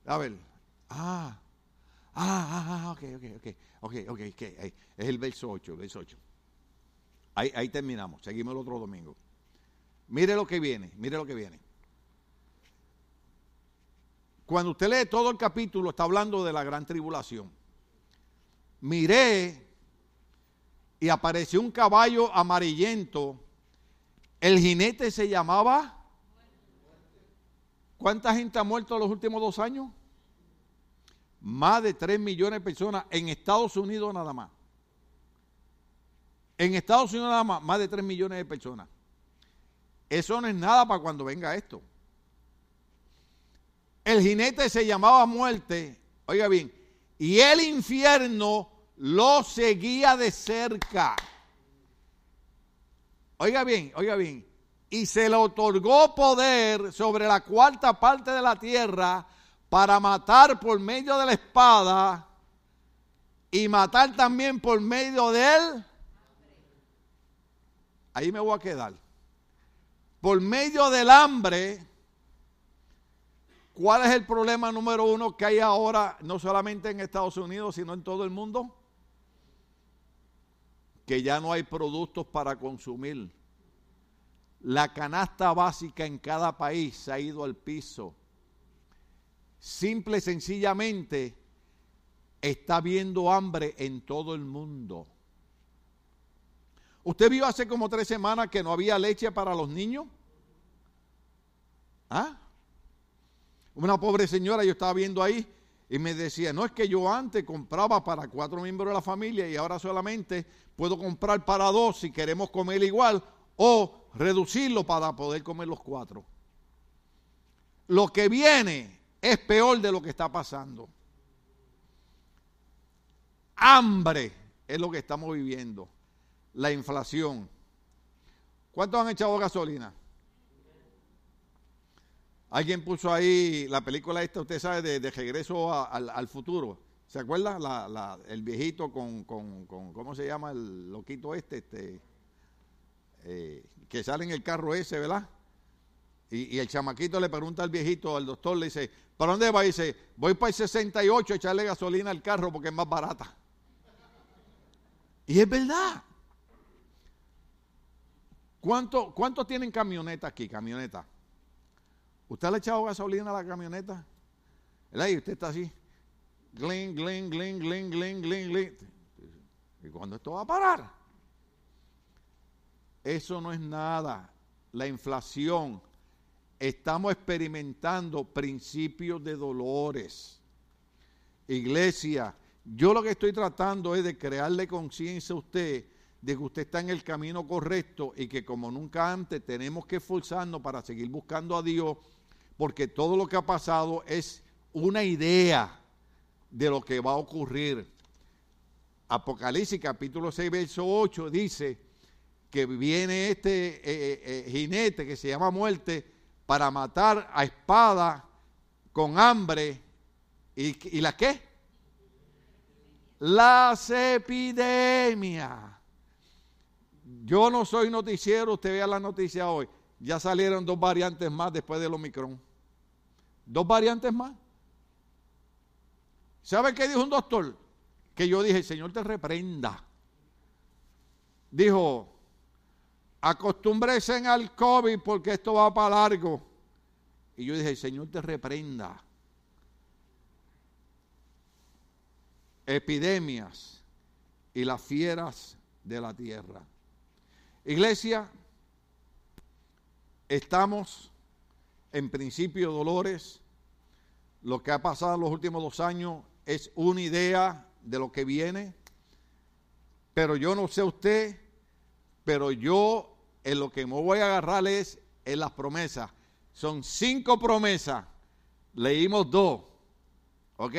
A ver. Ah, Ah, ah, ah, ok, ok, ok, ok, ok, okay. es el verso 8, verso 8. Ahí, ahí terminamos, seguimos el otro domingo. Mire lo que viene, mire lo que viene. Cuando usted lee todo el capítulo, está hablando de la gran tribulación. Miré y apareció un caballo amarillento. El jinete se llamaba. ¿Cuánta gente ha muerto en los últimos dos años? Más de 3 millones de personas en Estados Unidos nada más. En Estados Unidos nada más, más de 3 millones de personas. Eso no es nada para cuando venga esto. El jinete se llamaba muerte, oiga bien, y el infierno lo seguía de cerca. Oiga bien, oiga bien, y se le otorgó poder sobre la cuarta parte de la tierra para matar por medio de la espada y matar también por medio de él. Ahí me voy a quedar. Por medio del hambre, ¿cuál es el problema número uno que hay ahora, no solamente en Estados Unidos, sino en todo el mundo? que ya no hay productos para consumir. La canasta básica en cada país se ha ido al piso. Simple y sencillamente está habiendo hambre en todo el mundo. ¿Usted vio hace como tres semanas que no había leche para los niños? ¿Ah? Una pobre señora yo estaba viendo ahí y me decía, no es que yo antes compraba para cuatro miembros de la familia y ahora solamente puedo comprar para dos si queremos comer igual o reducirlo para poder comer los cuatro. Lo que viene es peor de lo que está pasando. Hambre es lo que estamos viviendo. La inflación. ¿Cuántos han echado gasolina? Alguien puso ahí la película esta, usted sabe, de, regreso al, futuro. ¿Se acuerda? el viejito con, ¿cómo se llama el loquito este? este eh, que sale en el carro ese, ¿verdad? Y, el chamaquito le pregunta al viejito, al doctor, le dice, ¿para dónde va? Dice, voy para el 68 a echarle gasolina al carro porque es más barata. Y es verdad. ¿Cuánto, ¿Cuántos tienen camioneta aquí? Camioneta. ¿Usted le ha echado gasolina a la camioneta? Y usted está así. Gling, gling, gling, gling, gling, gling, gling. ¿Y cuándo esto va a parar? Eso no es nada. La inflación. Estamos experimentando principios de dolores. Iglesia, yo lo que estoy tratando es de crearle conciencia a usted de que usted está en el camino correcto y que como nunca antes tenemos que esforzarnos para seguir buscando a Dios porque todo lo que ha pasado es una idea de lo que va a ocurrir. Apocalipsis capítulo 6, verso 8 dice que viene este eh, eh, eh, jinete que se llama muerte para matar a espada con hambre. ¿Y, la qué? Las epidemias. Yo no soy noticiero, usted vea la noticia hoy. Ya salieron dos variantes más después del Omicron. Dos variantes más. ¿Sabe qué dijo un doctor? Que yo dije, Señor te reprenda. Dijo, acostúmbrese al COVID porque esto va para largo. Y yo dije, Señor te reprenda. Epidemias y las fieras de la tierra. Iglesia, estamos en principio dolores lo que ha pasado en los últimos dos años es una idea de lo que viene, pero yo no sé usted, pero yo en lo que me voy a agarrar es en las promesas. Son cinco promesas, leímos dos, ¿ok?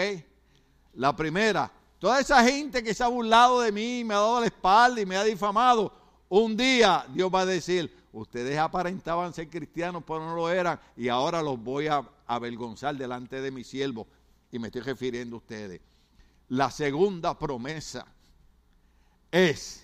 La primera, toda esa gente que se ha burlado de mí, me ha dado la espalda y me ha difamado, un día Dios va a decir, ustedes aparentaban ser cristianos, pero no lo eran, y ahora los voy a avergonzar delante de mi siervo. Y me estoy refiriendo a ustedes. La segunda promesa es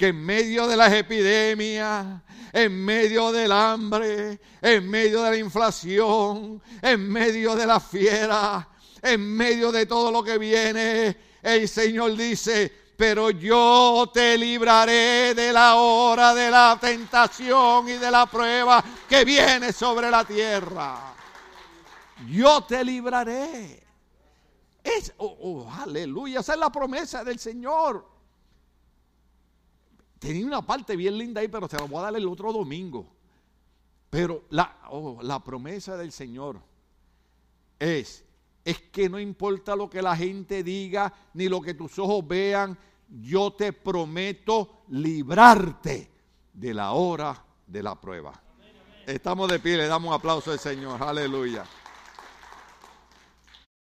que en medio de las epidemias, en medio del hambre, en medio de la inflación, en medio de la fiera, en medio de todo lo que viene, el Señor dice, pero yo te libraré de la hora de la tentación y de la prueba que viene sobre la tierra. Yo te libraré. Es, oh, oh, aleluya, esa es la promesa del Señor. Tenía una parte bien linda ahí, pero se la voy a dar el otro domingo. Pero la, la promesa del Señor es, es que no importa lo que la gente diga, ni lo que tus ojos vean, yo te prometo librarte de la hora de la prueba. Estamos de pie, le damos un aplauso al Señor. Aleluya.